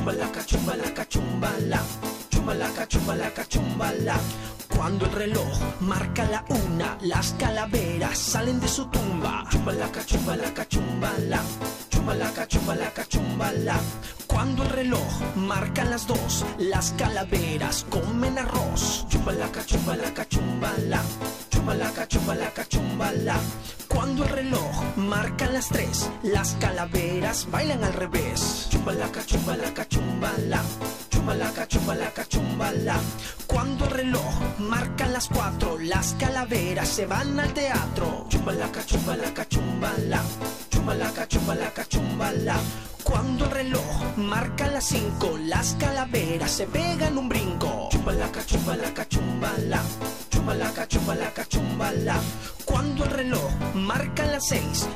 Chumbalaca, chumbalaca, chumbala. Chumbalaca, chumbalaca, chumbala. Cuando el reloj marca la una, las calaveras salen de su tumba. Chumbalaca, chumbalaca, chumbala. Chumbalaca, chumbalaca, chumbala. Cuando el reloj marca las dos, las calaveras comen arroz. Chumbalaca, chumbalaca, chumbala. Chumbalaca, chumbalaca, chumbala. Cuando el reloj marca las tres, las calaveras bailan al revés. Chumbalaca, chumbalaca, chumbala. Chumbalaca, chumbalaca, chumbala. Cuando el reloj marca las cuatro, las calaveras se van al teatro. Chumbalaca, chumbalaca, chumbala. Chumbalaca, chumbalaca, chumbala. Cuando el reloj marca las cinco, las calaveras se pegan un brinco. Chumbalaca, chumbalaca, chumbala. Chumbalaca, chumbalaca, chumbala.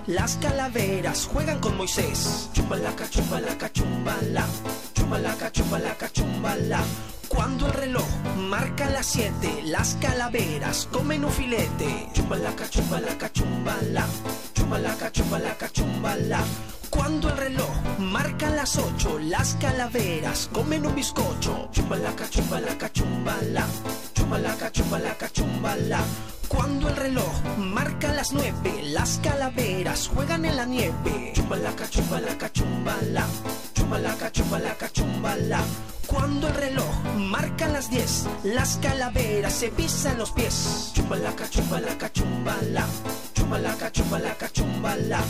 Las calaveras juegan con Moisés. Chumbalaca, chumbalaca, chumbala. Chumbalaca, chumbalaca, chumbala. Cuando el reloj marca las siete, las calaveras comen un filete. Chumbalaca, chumbalaca, chumbala. Chumbalaca, chumbalaca, chumbala. Cuando el reloj marca las ocho, las calaveras comen un bizcocho. Chumbalaca, chumbalaca, chumbala. Chumbalaca, chumbalaca, chumbala. Cuando el reloj marca las nueve, las calaveras juegan en la nieve. Chumbalaca, chumbalaca, chumbala. Chumbalaca, chumbalaca, chumbala. Cuando el reloj marca las diez, las calaveras se pisan los pies. Chumbalaca, chumbalaca, chumbala. Chumbalaca, chumbalaca, chumbala.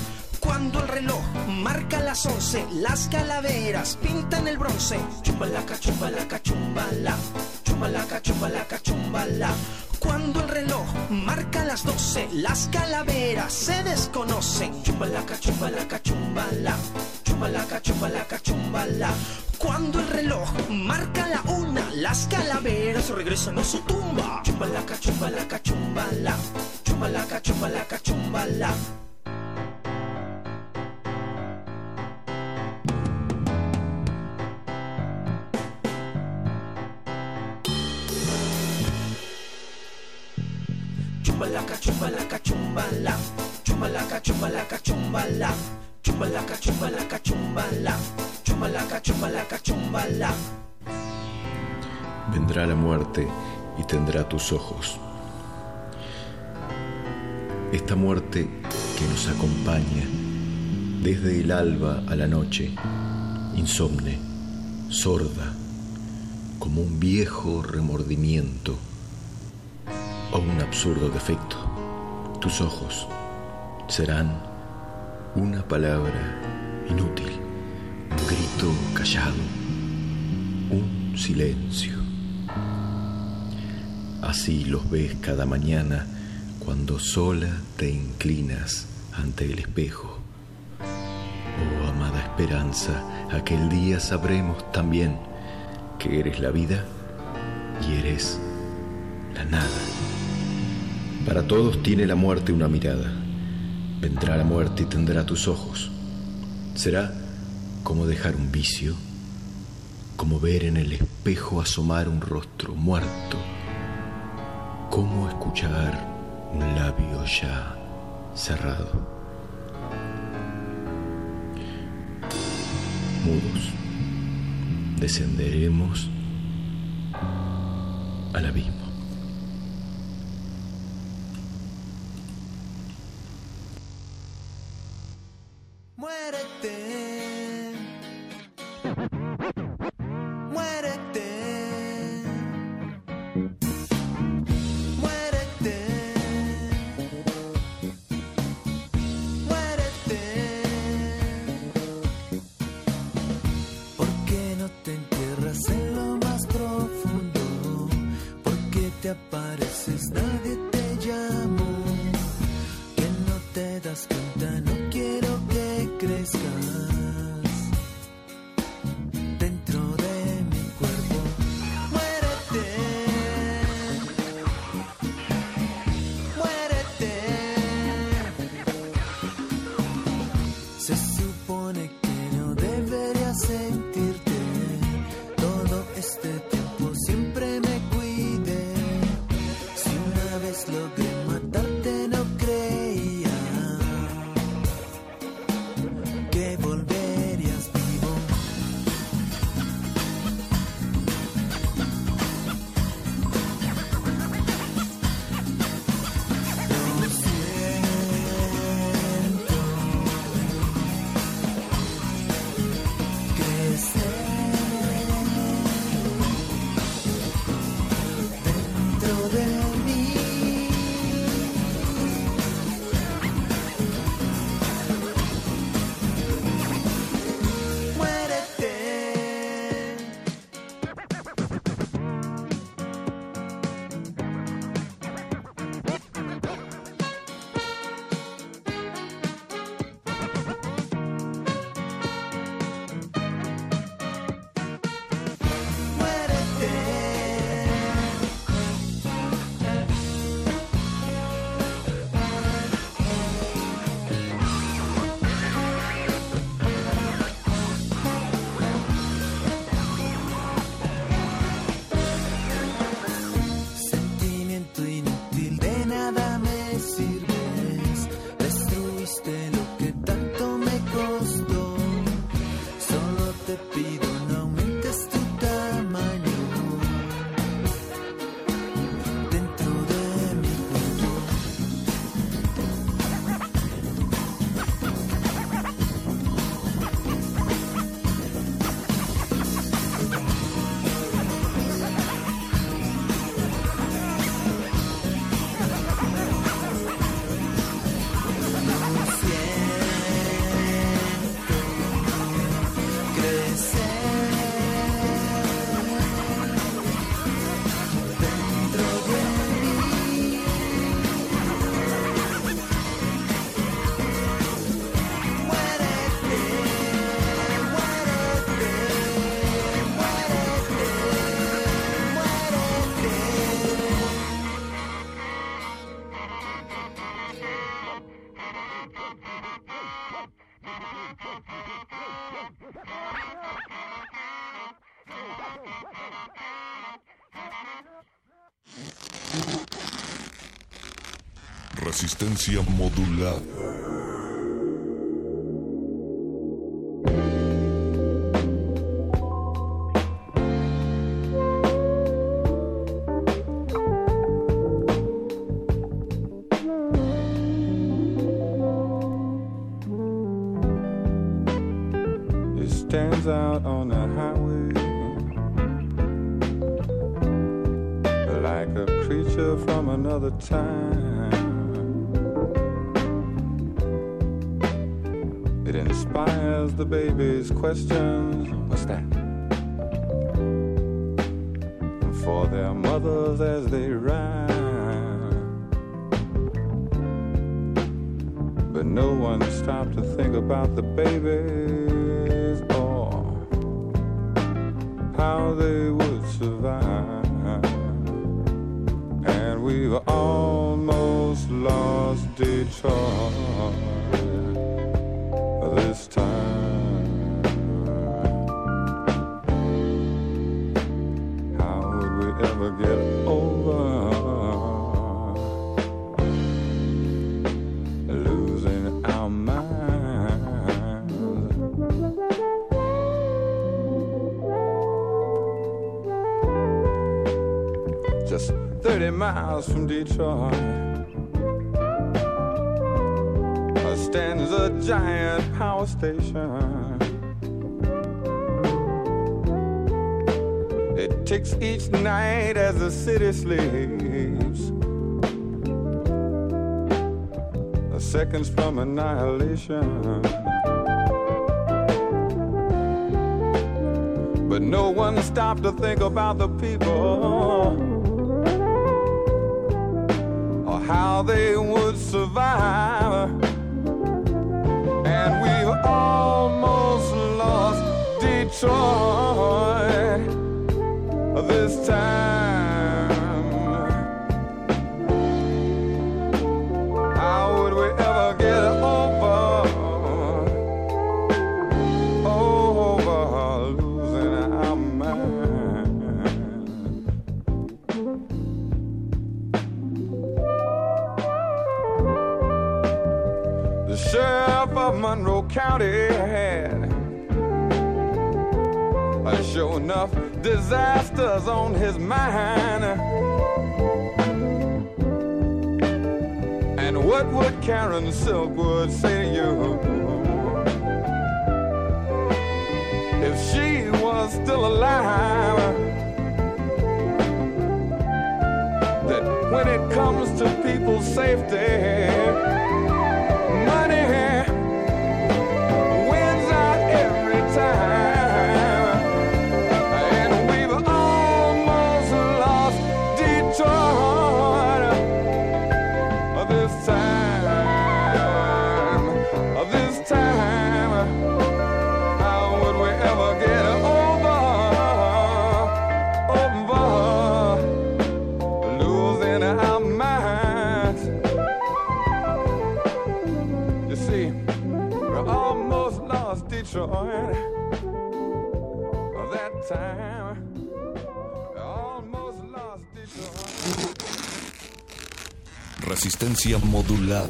Cuando el reloj marca las once, las calaveras pintan el bronce. Chumbalaca, chumbalaca, chumbala. Chumbalaca, chumbalaca, chumbala. Cuando el reloj marca las doce, las calaveras se desconocen. Chumbalaca, chumbalaca, chumbala. Chumbalaca, chumbalaca, chumbala. Cuando el reloj marca la una, las calaveras regresan a su tumba. Chumbalaca, chumbalaca, chumbala. Chumbalaca, chumbalaca, chumbala. Chumbalaca, chumbalaca, chumbala. Chumbalaca, chumbalaca, chumbala. Chumbalaca, chumbalaca, chumbala. Chumbalaca, chumbalaca, chumbala. Vendrá la muerte y tendrá tus ojos. Esta muerte que nos acompaña desde el alba a la noche, insomne, sorda, como un viejo remordimiento o un absurdo defecto. Tus ojos serán una palabra inútil, un grito callado, un silencio. Así los ves cada mañana cuando sola te inclinas ante el espejo. Oh amada esperanza, aquel día sabremos también que eres la vida y eres la nada. Para todos tiene la muerte una mirada. Vendrá la muerte y tendrá tus ojos. Será como dejar un vicio, como ver en el espejo asomar un rostro muerto, como escuchar un labio ya cerrado. Mudos, descenderemos al abismo. It stands out on the highway like a creature from another time. It inspires the baby's questions. What's that? For their mothers as they ride. But no one stopped to think about the babies or how they would survive. And we've almost lost Detroit miles from Detroit stands a giant power station. It ticks each night as the city sleeps. Seconds from annihilation. But no one stopped to think about the people how they would survive. And we've almost lost Detroit County had sure enough disasters on his mind. And what would Karen Silkwood say to you if she was still alive? That when it comes to people's safety, Resistencia modulada.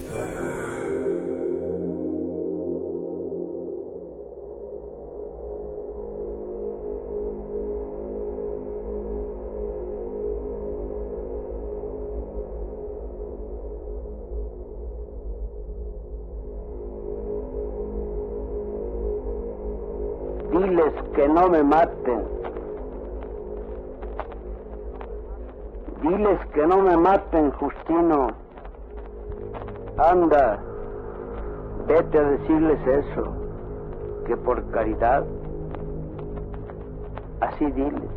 Diles que no me maten. Diles que no me maten, Justino. Anda, vete a decirles eso, que por caridad, así diles.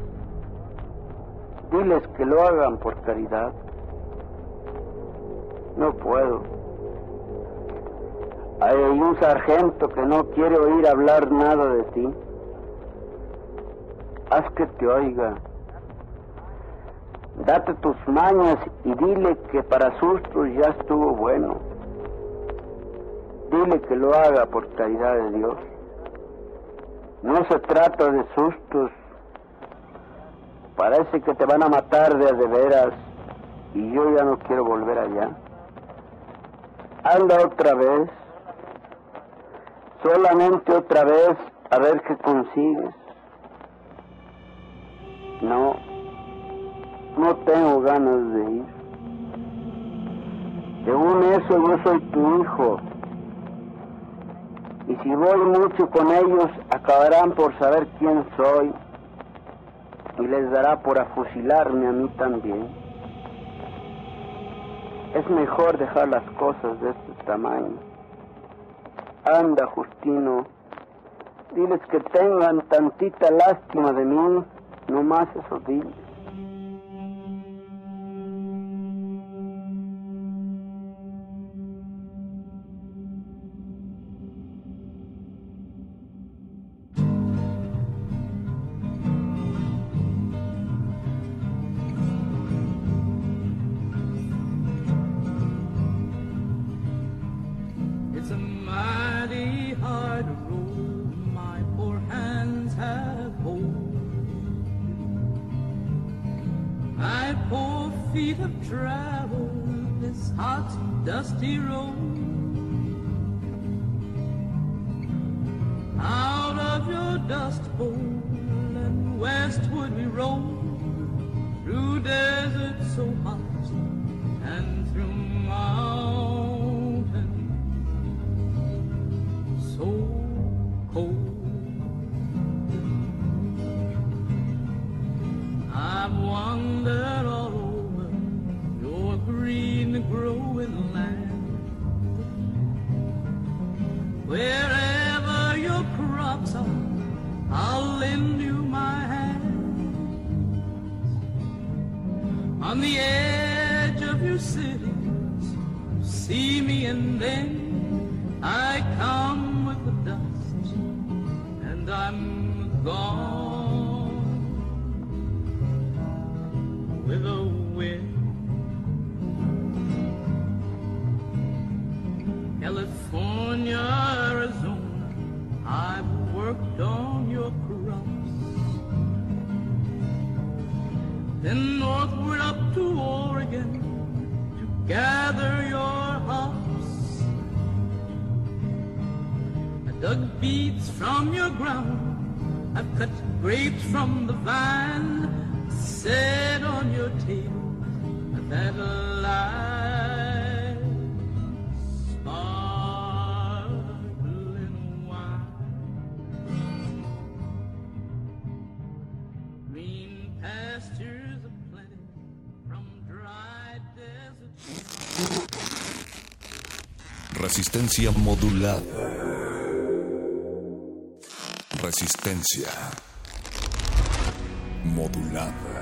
Diles que lo hagan por caridad. No puedo. Hay un sargento que no quiere oír hablar nada de ti. Haz que te oiga. Date tus mañas y dile que para sustos ya estuvo bueno. Dile que lo haga por caridad de Dios. No se trata de sustos. Parece que te van a matar de de veras y yo ya no quiero volver allá. Anda otra vez, solamente otra vez, a ver qué consigues. No, no tengo ganas de ir. Según eso, yo soy tu hijo. Y si voy mucho con ellos, acabarán por saber quién soy. Y les dará por afusilarme a mí también. Es mejor dejar las cosas de este tamaño. Anda, Justino, diles que tengan tantita lástima de mí, no más eso diles. Feet have traveled this hot, dusty road. From the vine. Set on your table that light sparkling wine. Green pastures of plenty from dry. Resistencia modulada. Resistencia modulada.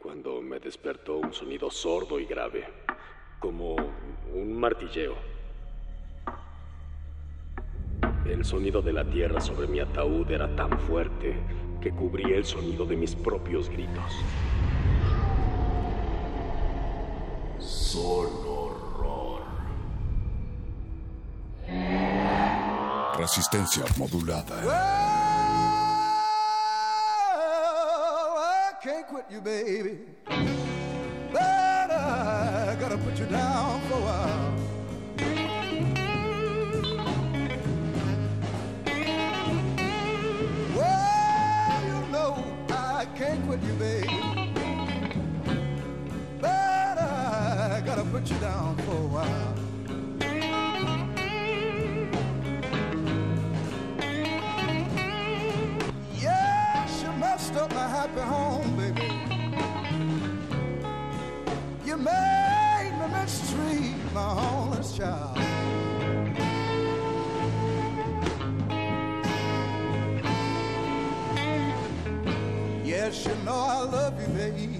Cuando me despertó un sonido sordo y grave, como un martilleo. El sonido de la tierra sobre mi ataúd era tan fuerte que cubría el sonido de mis propios gritos. Solo horror. Resistencia modulada. Can't you, baby. But I gotta put you down for a while. Love baby.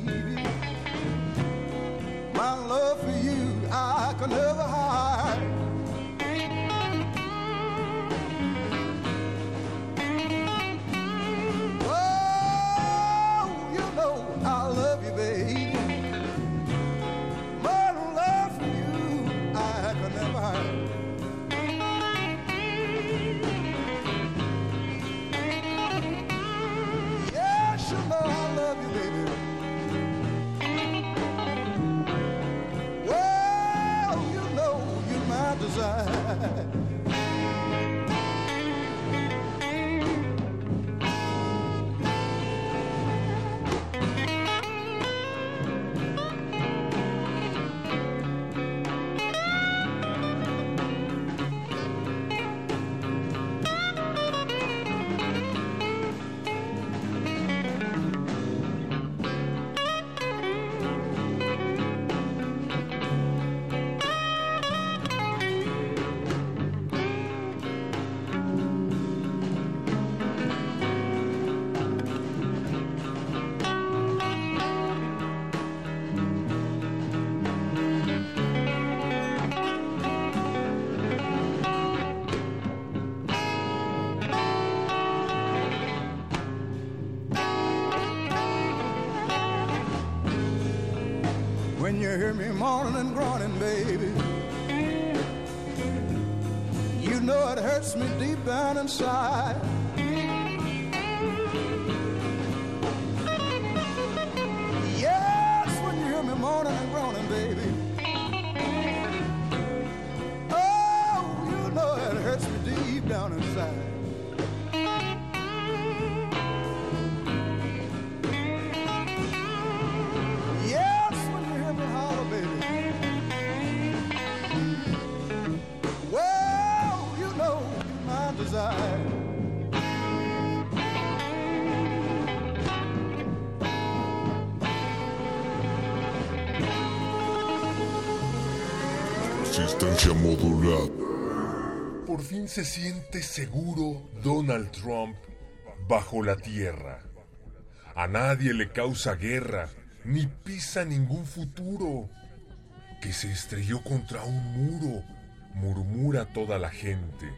Hear me moaning and groaning, baby, you know it hurts me deep down inside. Se siente seguro Donald Trump bajo la tierra. A nadie le causa guerra, ni pisa ningún futuro. Que se estrelló contra un muro, murmura toda la gente.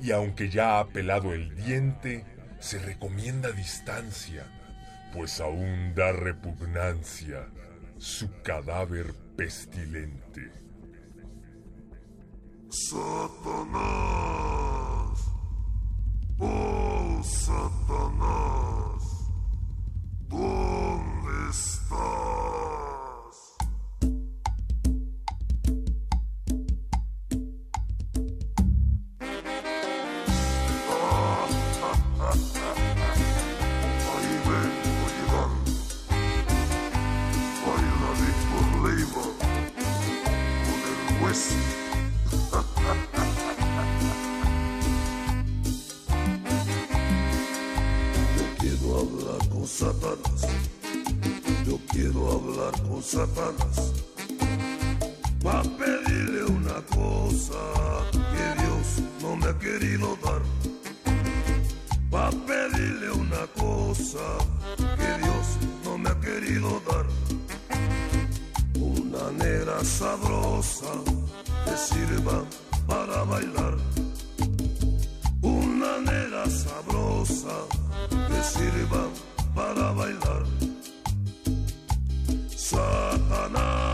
Y aunque ya ha pelado el diente, se recomienda distancia, pues aún da repugnancia su cadáver pestilente. Satanás. Oh, Satanás. ¿Dónde estás? Con Satanás. Yo quiero hablar con Satanás. Pa' pedirle una cosa que Dios no me ha querido dar. Va a pedirle una cosa que Dios no me ha querido dar. Una nera sabrosa que sirva para bailar. Una nera sabrosa que sirva para bailar. Satanás,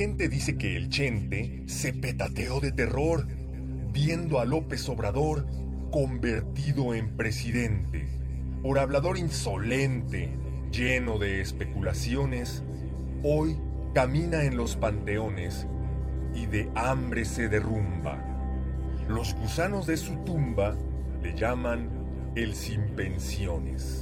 gente dice que el Chente se petateó de terror viendo a López Obrador convertido en presidente. Por hablador insolente, lleno de especulaciones, hoy camina en los panteones y de hambre se derrumba. Los gusanos de su tumba le llaman el sin pensiones.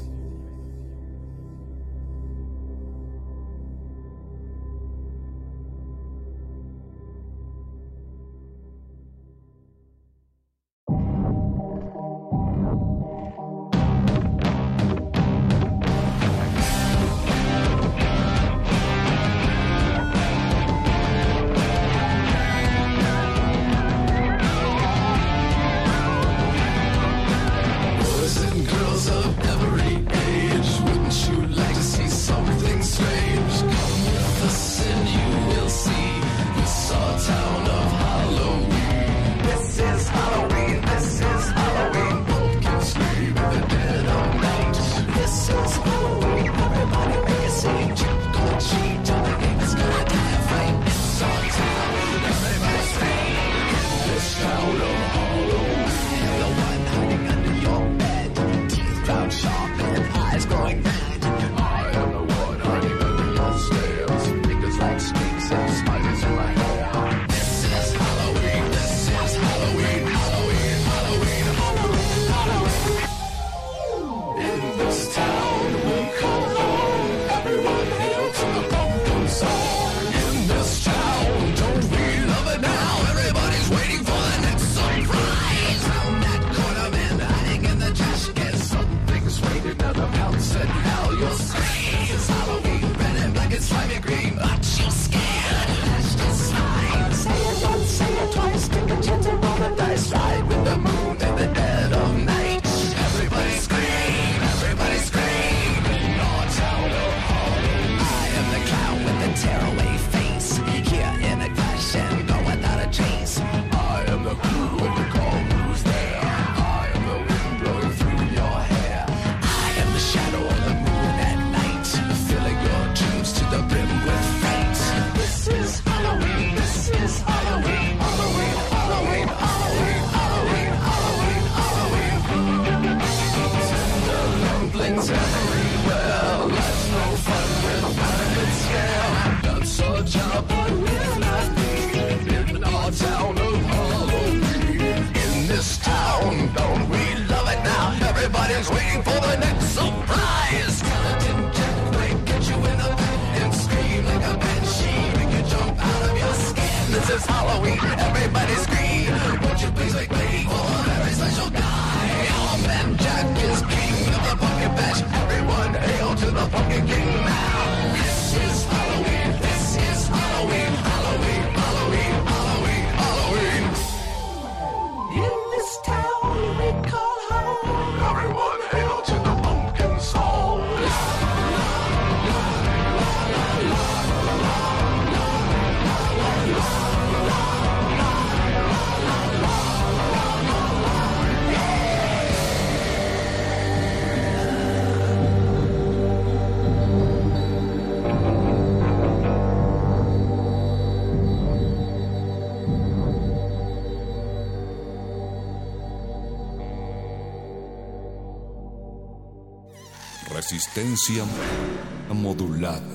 resistencia modulada.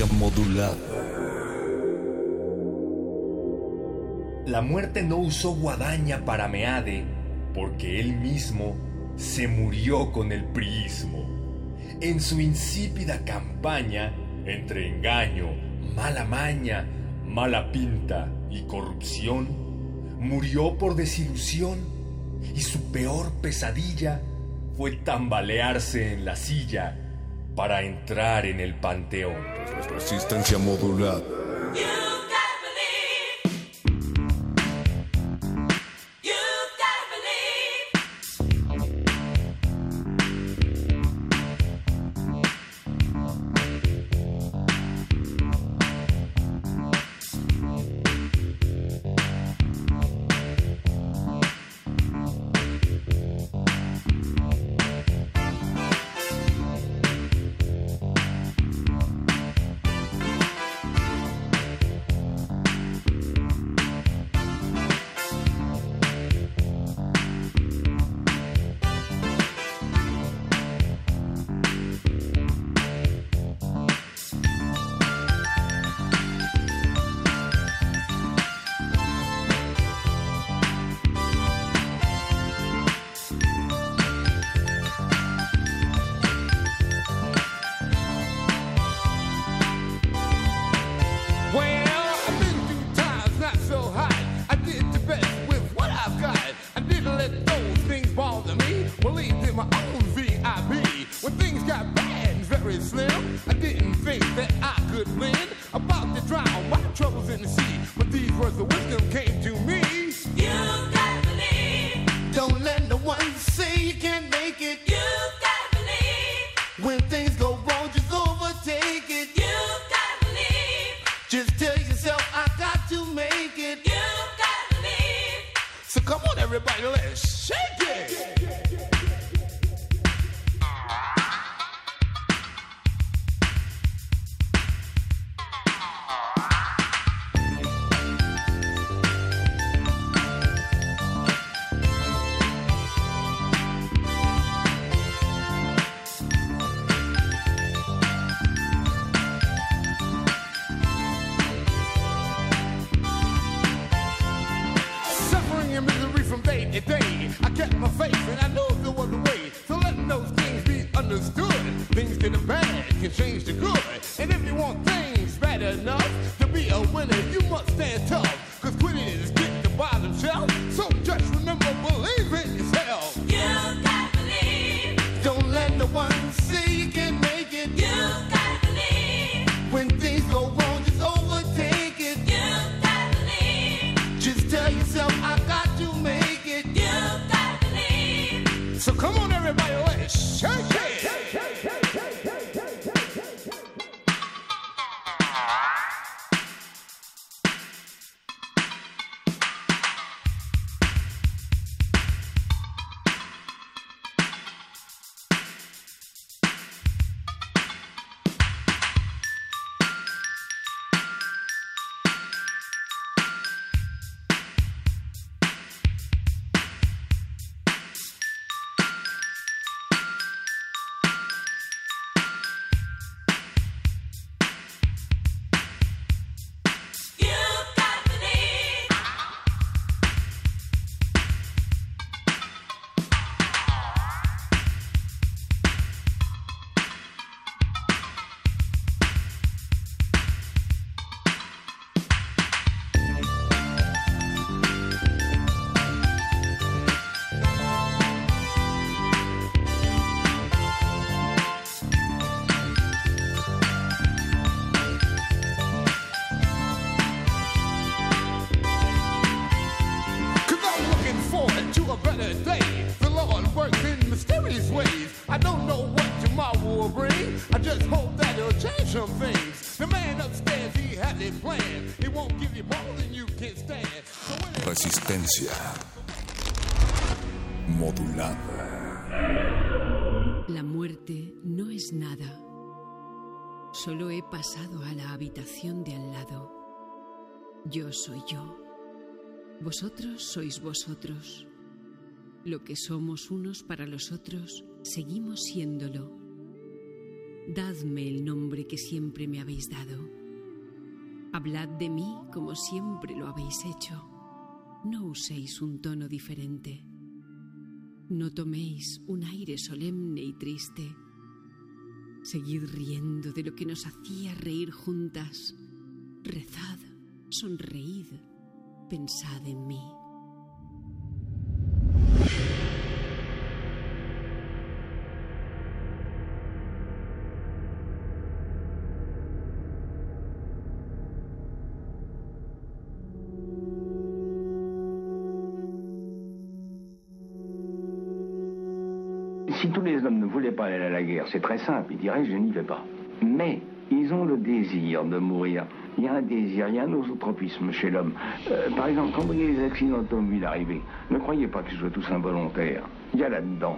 modulada. La muerte no usó guadaña para Meade, porque él mismo se murió con el priismo. En su insípida campaña entre engaño, mala maña, mala pinta y corrupción, murió por desilusión y su peor pesadilla fue tambalearse en la silla para entrar en el panteón. Resistencia modulada. Solo he pasado a la habitación de al lado. Yo soy yo. Vosotros sois vosotros. Lo que somos unos para los otros, seguimos siéndolo. Dadme el nombre que siempre me habéis dado. Hablad de mí como siempre lo habéis hecho. No uséis un tono diferente. No toméis un aire solemne y triste. Seguid riendo de lo que nos hacía reír juntas. Rezad, sonreíd, pensad en mí. C'est très simple, ils diraient je n'y vais pas. Mais ils ont le désir de mourir. Il y a un désir, il y a un osotropisme chez l'homme. Euh, par exemple, quand vous voyez les accidents automobiles arriver, ne croyez pas que ce soit tous involontaire. Il y a là-dedans,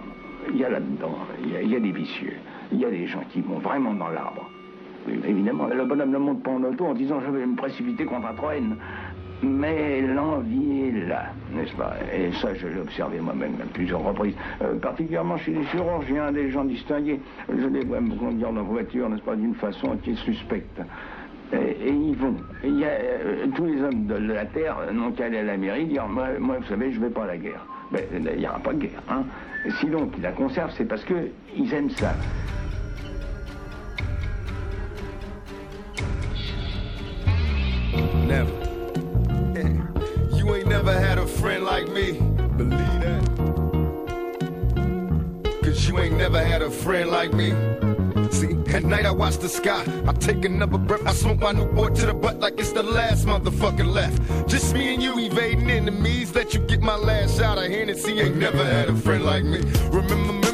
il y a là-dedans, il y a, des vicieux, il y a des gens qui vont vraiment dans l'arbre. Évidemment, le bonhomme ne monte pas en auto en disant je vais me précipiter contre un train. Mais l'envie est là, n'est-ce pas? Et ça, je l'ai observé moi-même à plusieurs reprises. Euh, particulièrement chez les chirurgiens, des gens distingués. Je les vois conduire dans voiture, n'est-ce pas, d'une façon qui est suspecte. Et, ils vont. Y a, euh, tous les hommes de la Terre n'ont qu'à aller à la mairie dire moi, vous savez, je vais pas à la guerre. Ben, il n'y aura pas de guerre. Hein. Si donc ils la conservent, c'est parce qu'ils aiment ça. Ain't never had a friend like me. Believe that. Cause you ain't never had a friend like me. See, at Night I watch the sky. I take another breath. I smoke my new boy to the butt like it's the last motherfucker left. Just me and you evading enemies. Let you get my last shot of Hennessy. Ain't never had a friend like me. Remember memories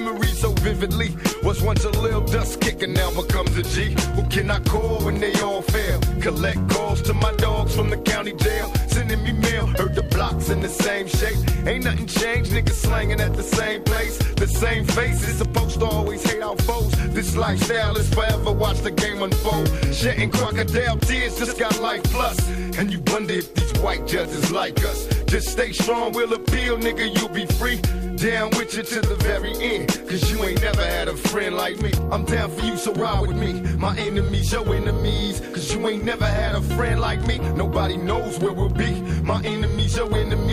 so vividly. Was once a little dust kicker, now becomes a G. Who can I call when they all fail? Collect calls to my dogs from the county jail. Sending me mail. Heard the blocks in the same shape. Ain't nothing changed. Niggas slanging at the same place. The same faces. Supposed to always hate our foes. This lifestyle is forever. Watch the game unfold. Shedding crocodile tears just got life plus. And you wonder if these white judges like us. Just stay strong, we'll appeal, nigga, you'll be free. Down with you to the very end. Cause you ain't never had a friend like me. I'm down for you, so ride with me. My enemies, your enemies. Cause you ain't never had a friend like me. Nobody knows where we'll be. My enemies, your enemies.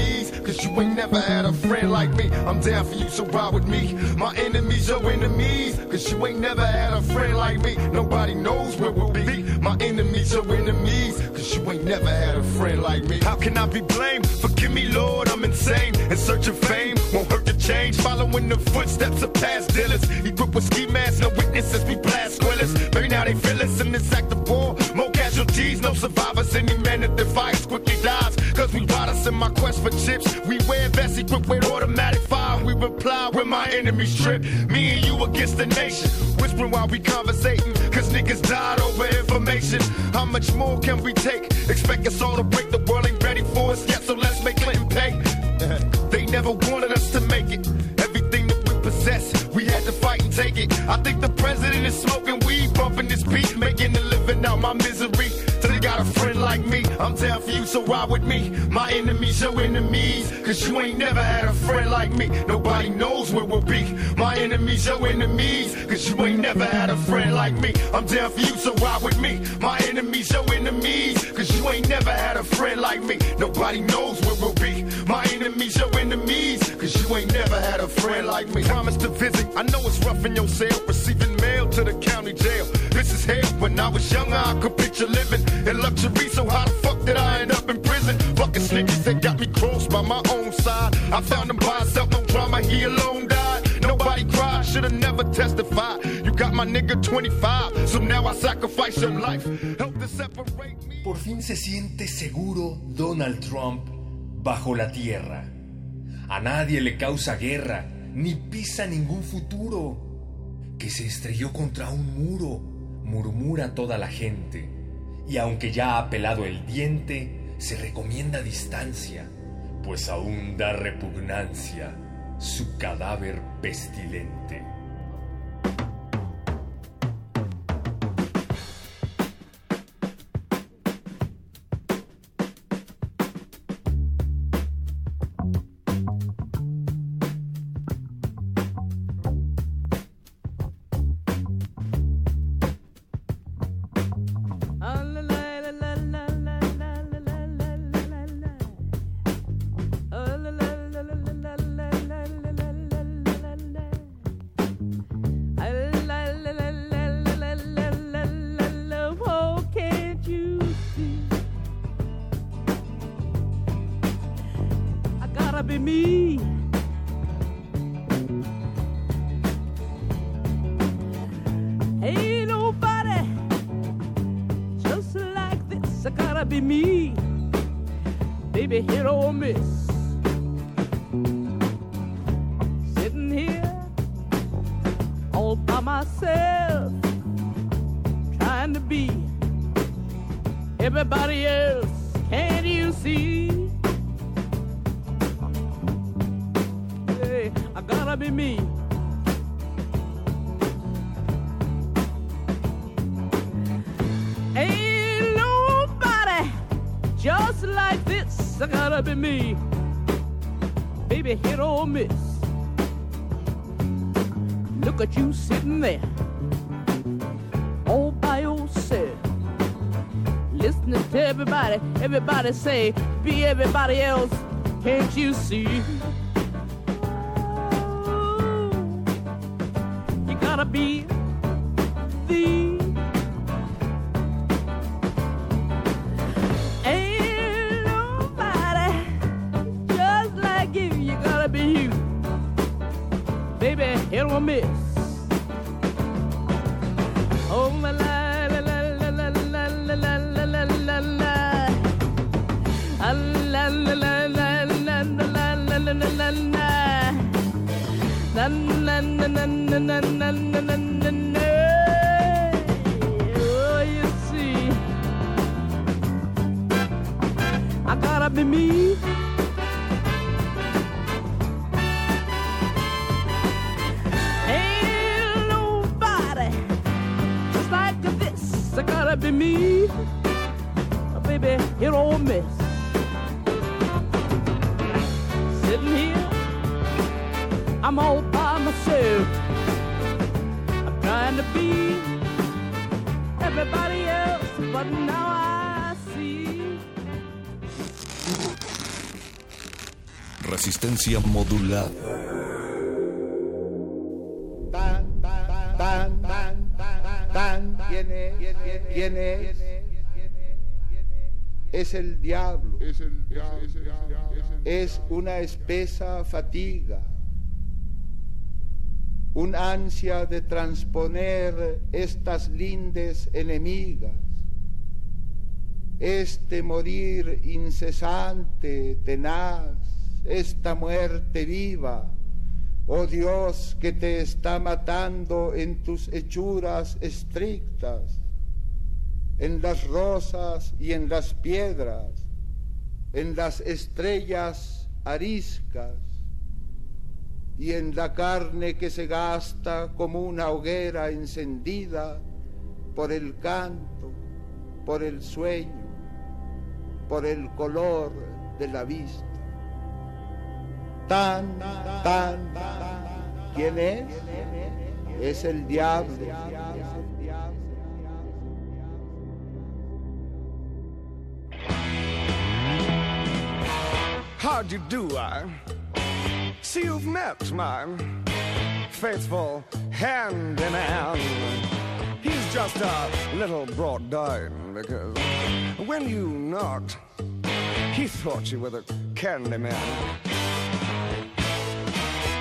Cause you ain't never had a friend like me. I'm down for you, so ride with me. My enemies, your enemies. Cause you ain't never had a friend like me. Nobody knows where we'll be. My enemies, your enemies. Cause you ain't never had a friend like me. How can I be blamed? Forgive me, Lord, I'm insane. In search of fame, won't hurt to change. Following the footsteps of past dealers. Equipped with ski masks, no witnesses, we blast squillers. Maybe now they feel us in this act of war. Casualties, no survivors. Any man that defies quickly dies. Cause we ride us in my quest for chips. We wear vests equipped with automatic fire. We reply when my enemies trip. Me and you against the nation. Whispering while we conversating. Cause niggas died over information. How much more can we take? Expect us all to break. The world ain't ready for us yet, so let's make Clinton pay. [laughs] They never wanted us to make it. Everything that we possess, we had to fight and take it. I think the president is smoking weed, bumping this beat, making a living out my misery. Friend like me, I'm down for you, so ride with me. My enemies, your enemies, cause you ain't never had a friend like me. Nobody knows where we'll be. My enemies, your enemies, cause you ain't never had a friend like me. I'm down for you, so ride with me. My enemies, your enemies, cause you ain't never had a friend like me. Nobody knows where we'll be. My enemies, your enemies, cause you ain't never had a friend like me. Promise to visit, I know it's rough in your cell, receiving mail to the county jail. Hell. When I was younger, I could picture living in luxury, so how the fuck did I end up in prison? Fucking snitches that got me crossed by my own side. I found him by himself, no drama, he alone died. Nobody cried, should've never testified. You got my nigga 25, so now I sacrifice your life. Help to separate me. Por fin se siente seguro Donald Trump bajo la tierra. A nadie le causa guerra, ni pisa ningún futuro. Que se estrelló contra un muro, murmura toda la gente. Y aunque ya ha pelado el diente, se recomienda distancia, pues aún da repugnancia su cadáver pestilente. Gotta be me. Ain't nobody just like this. I gotta be me. Baby, hit or miss. Say, be everybody else. Can't you see? Resistencia modulada. Tan, tan, tan, tan, tan, ¿quién es? ¿Quién es? Es el diablo. Es una espesa fatiga. Un ansia de transponer estas lindes enemigas. Este morir incesante, tenaz, esta muerte viva. Oh Dios, que te está matando en tus hechuras estrictas, en las rosas y en las piedras, en las estrellas ariscas y en la carne que se gasta como una hoguera encendida por el canto, por el sueño, por el color de la vista. Tan, tan, ¿quién es? Es el diablo. How'd you do, I? See, you've met my faithful handyman. He's just a little brought down because when you knocked, he thought you were the candy man.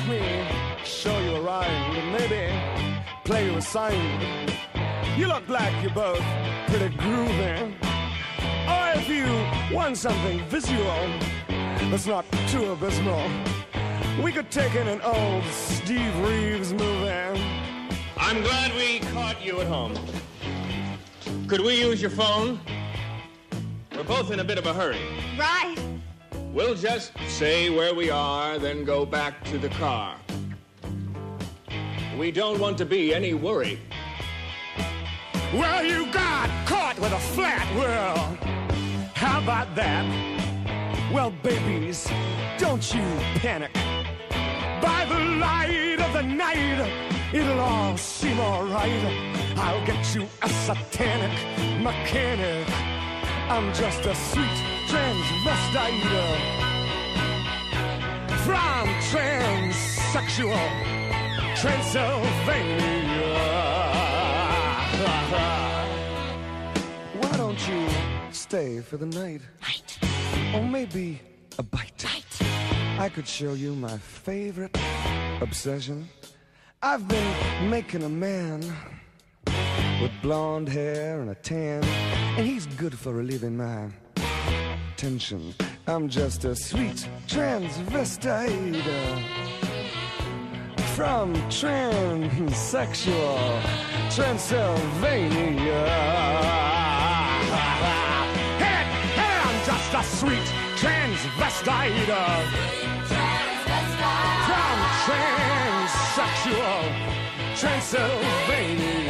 Let me show you a rhyme and maybe play you a sign. You look like you're both pretty groovy. Or if you want something visual that's not too abysmal, we could take in an old Steve Reeves movie. I'm glad we caught you at home. Could we use your phone? We're both in a bit of a hurry. Right. We'll just say where we are, then go back to the car. We don't want to be any worry. Well, you got caught with a flat world. How about that? Well, babies, don't you panic. By the light of the night, it'll all seem alright. I'll get you a satanic mechanic. I'm just a sweet transvestite from transsexual Transylvania. Why don't you stay for the night? Night. Or maybe a bite. Night. I could show you my favorite obsession. I've been making a man with blonde hair and a tan, and he's good for relieving my tension. I'm just a sweet transvestite from transsexual Transylvania. Hey, hey, I'm just a sweet transvestite uh, from transsexual Transylvania.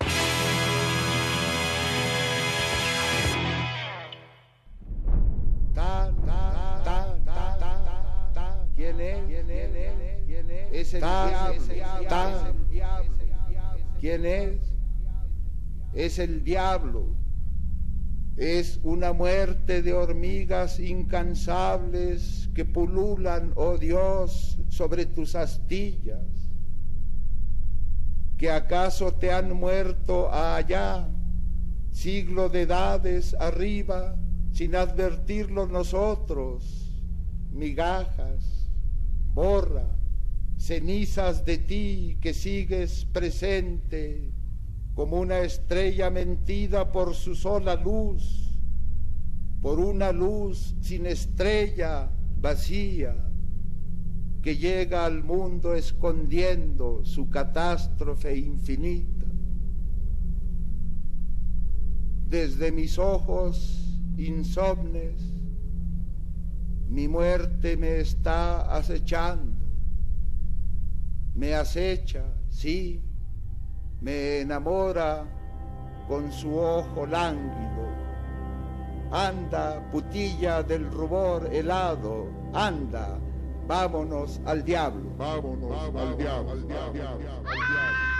¿Quién es? ¿Quién es? ¿Quién es? Es el diablo. ¿Quién es? Es el diablo. Es una muerte de hormigas incansables que pululan, oh Dios, sobre tus astillas. ¿Que acaso te han muerto allá, siglo de edades arriba, sin advertirlo nosotros? Migajas, borra, cenizas de ti que sigues presente como una estrella mentida por su sola luz, por una luz sin estrella vacía que llega al mundo escondiendo su catástrofe infinita. Desde mis ojos insomnes, mi muerte me está acechando, me acecha, sí, me enamora con su ojo lánguido. Anda, putilla del rubor helado, anda, vámonos al diablo. Vámonos al diablo. al diablo.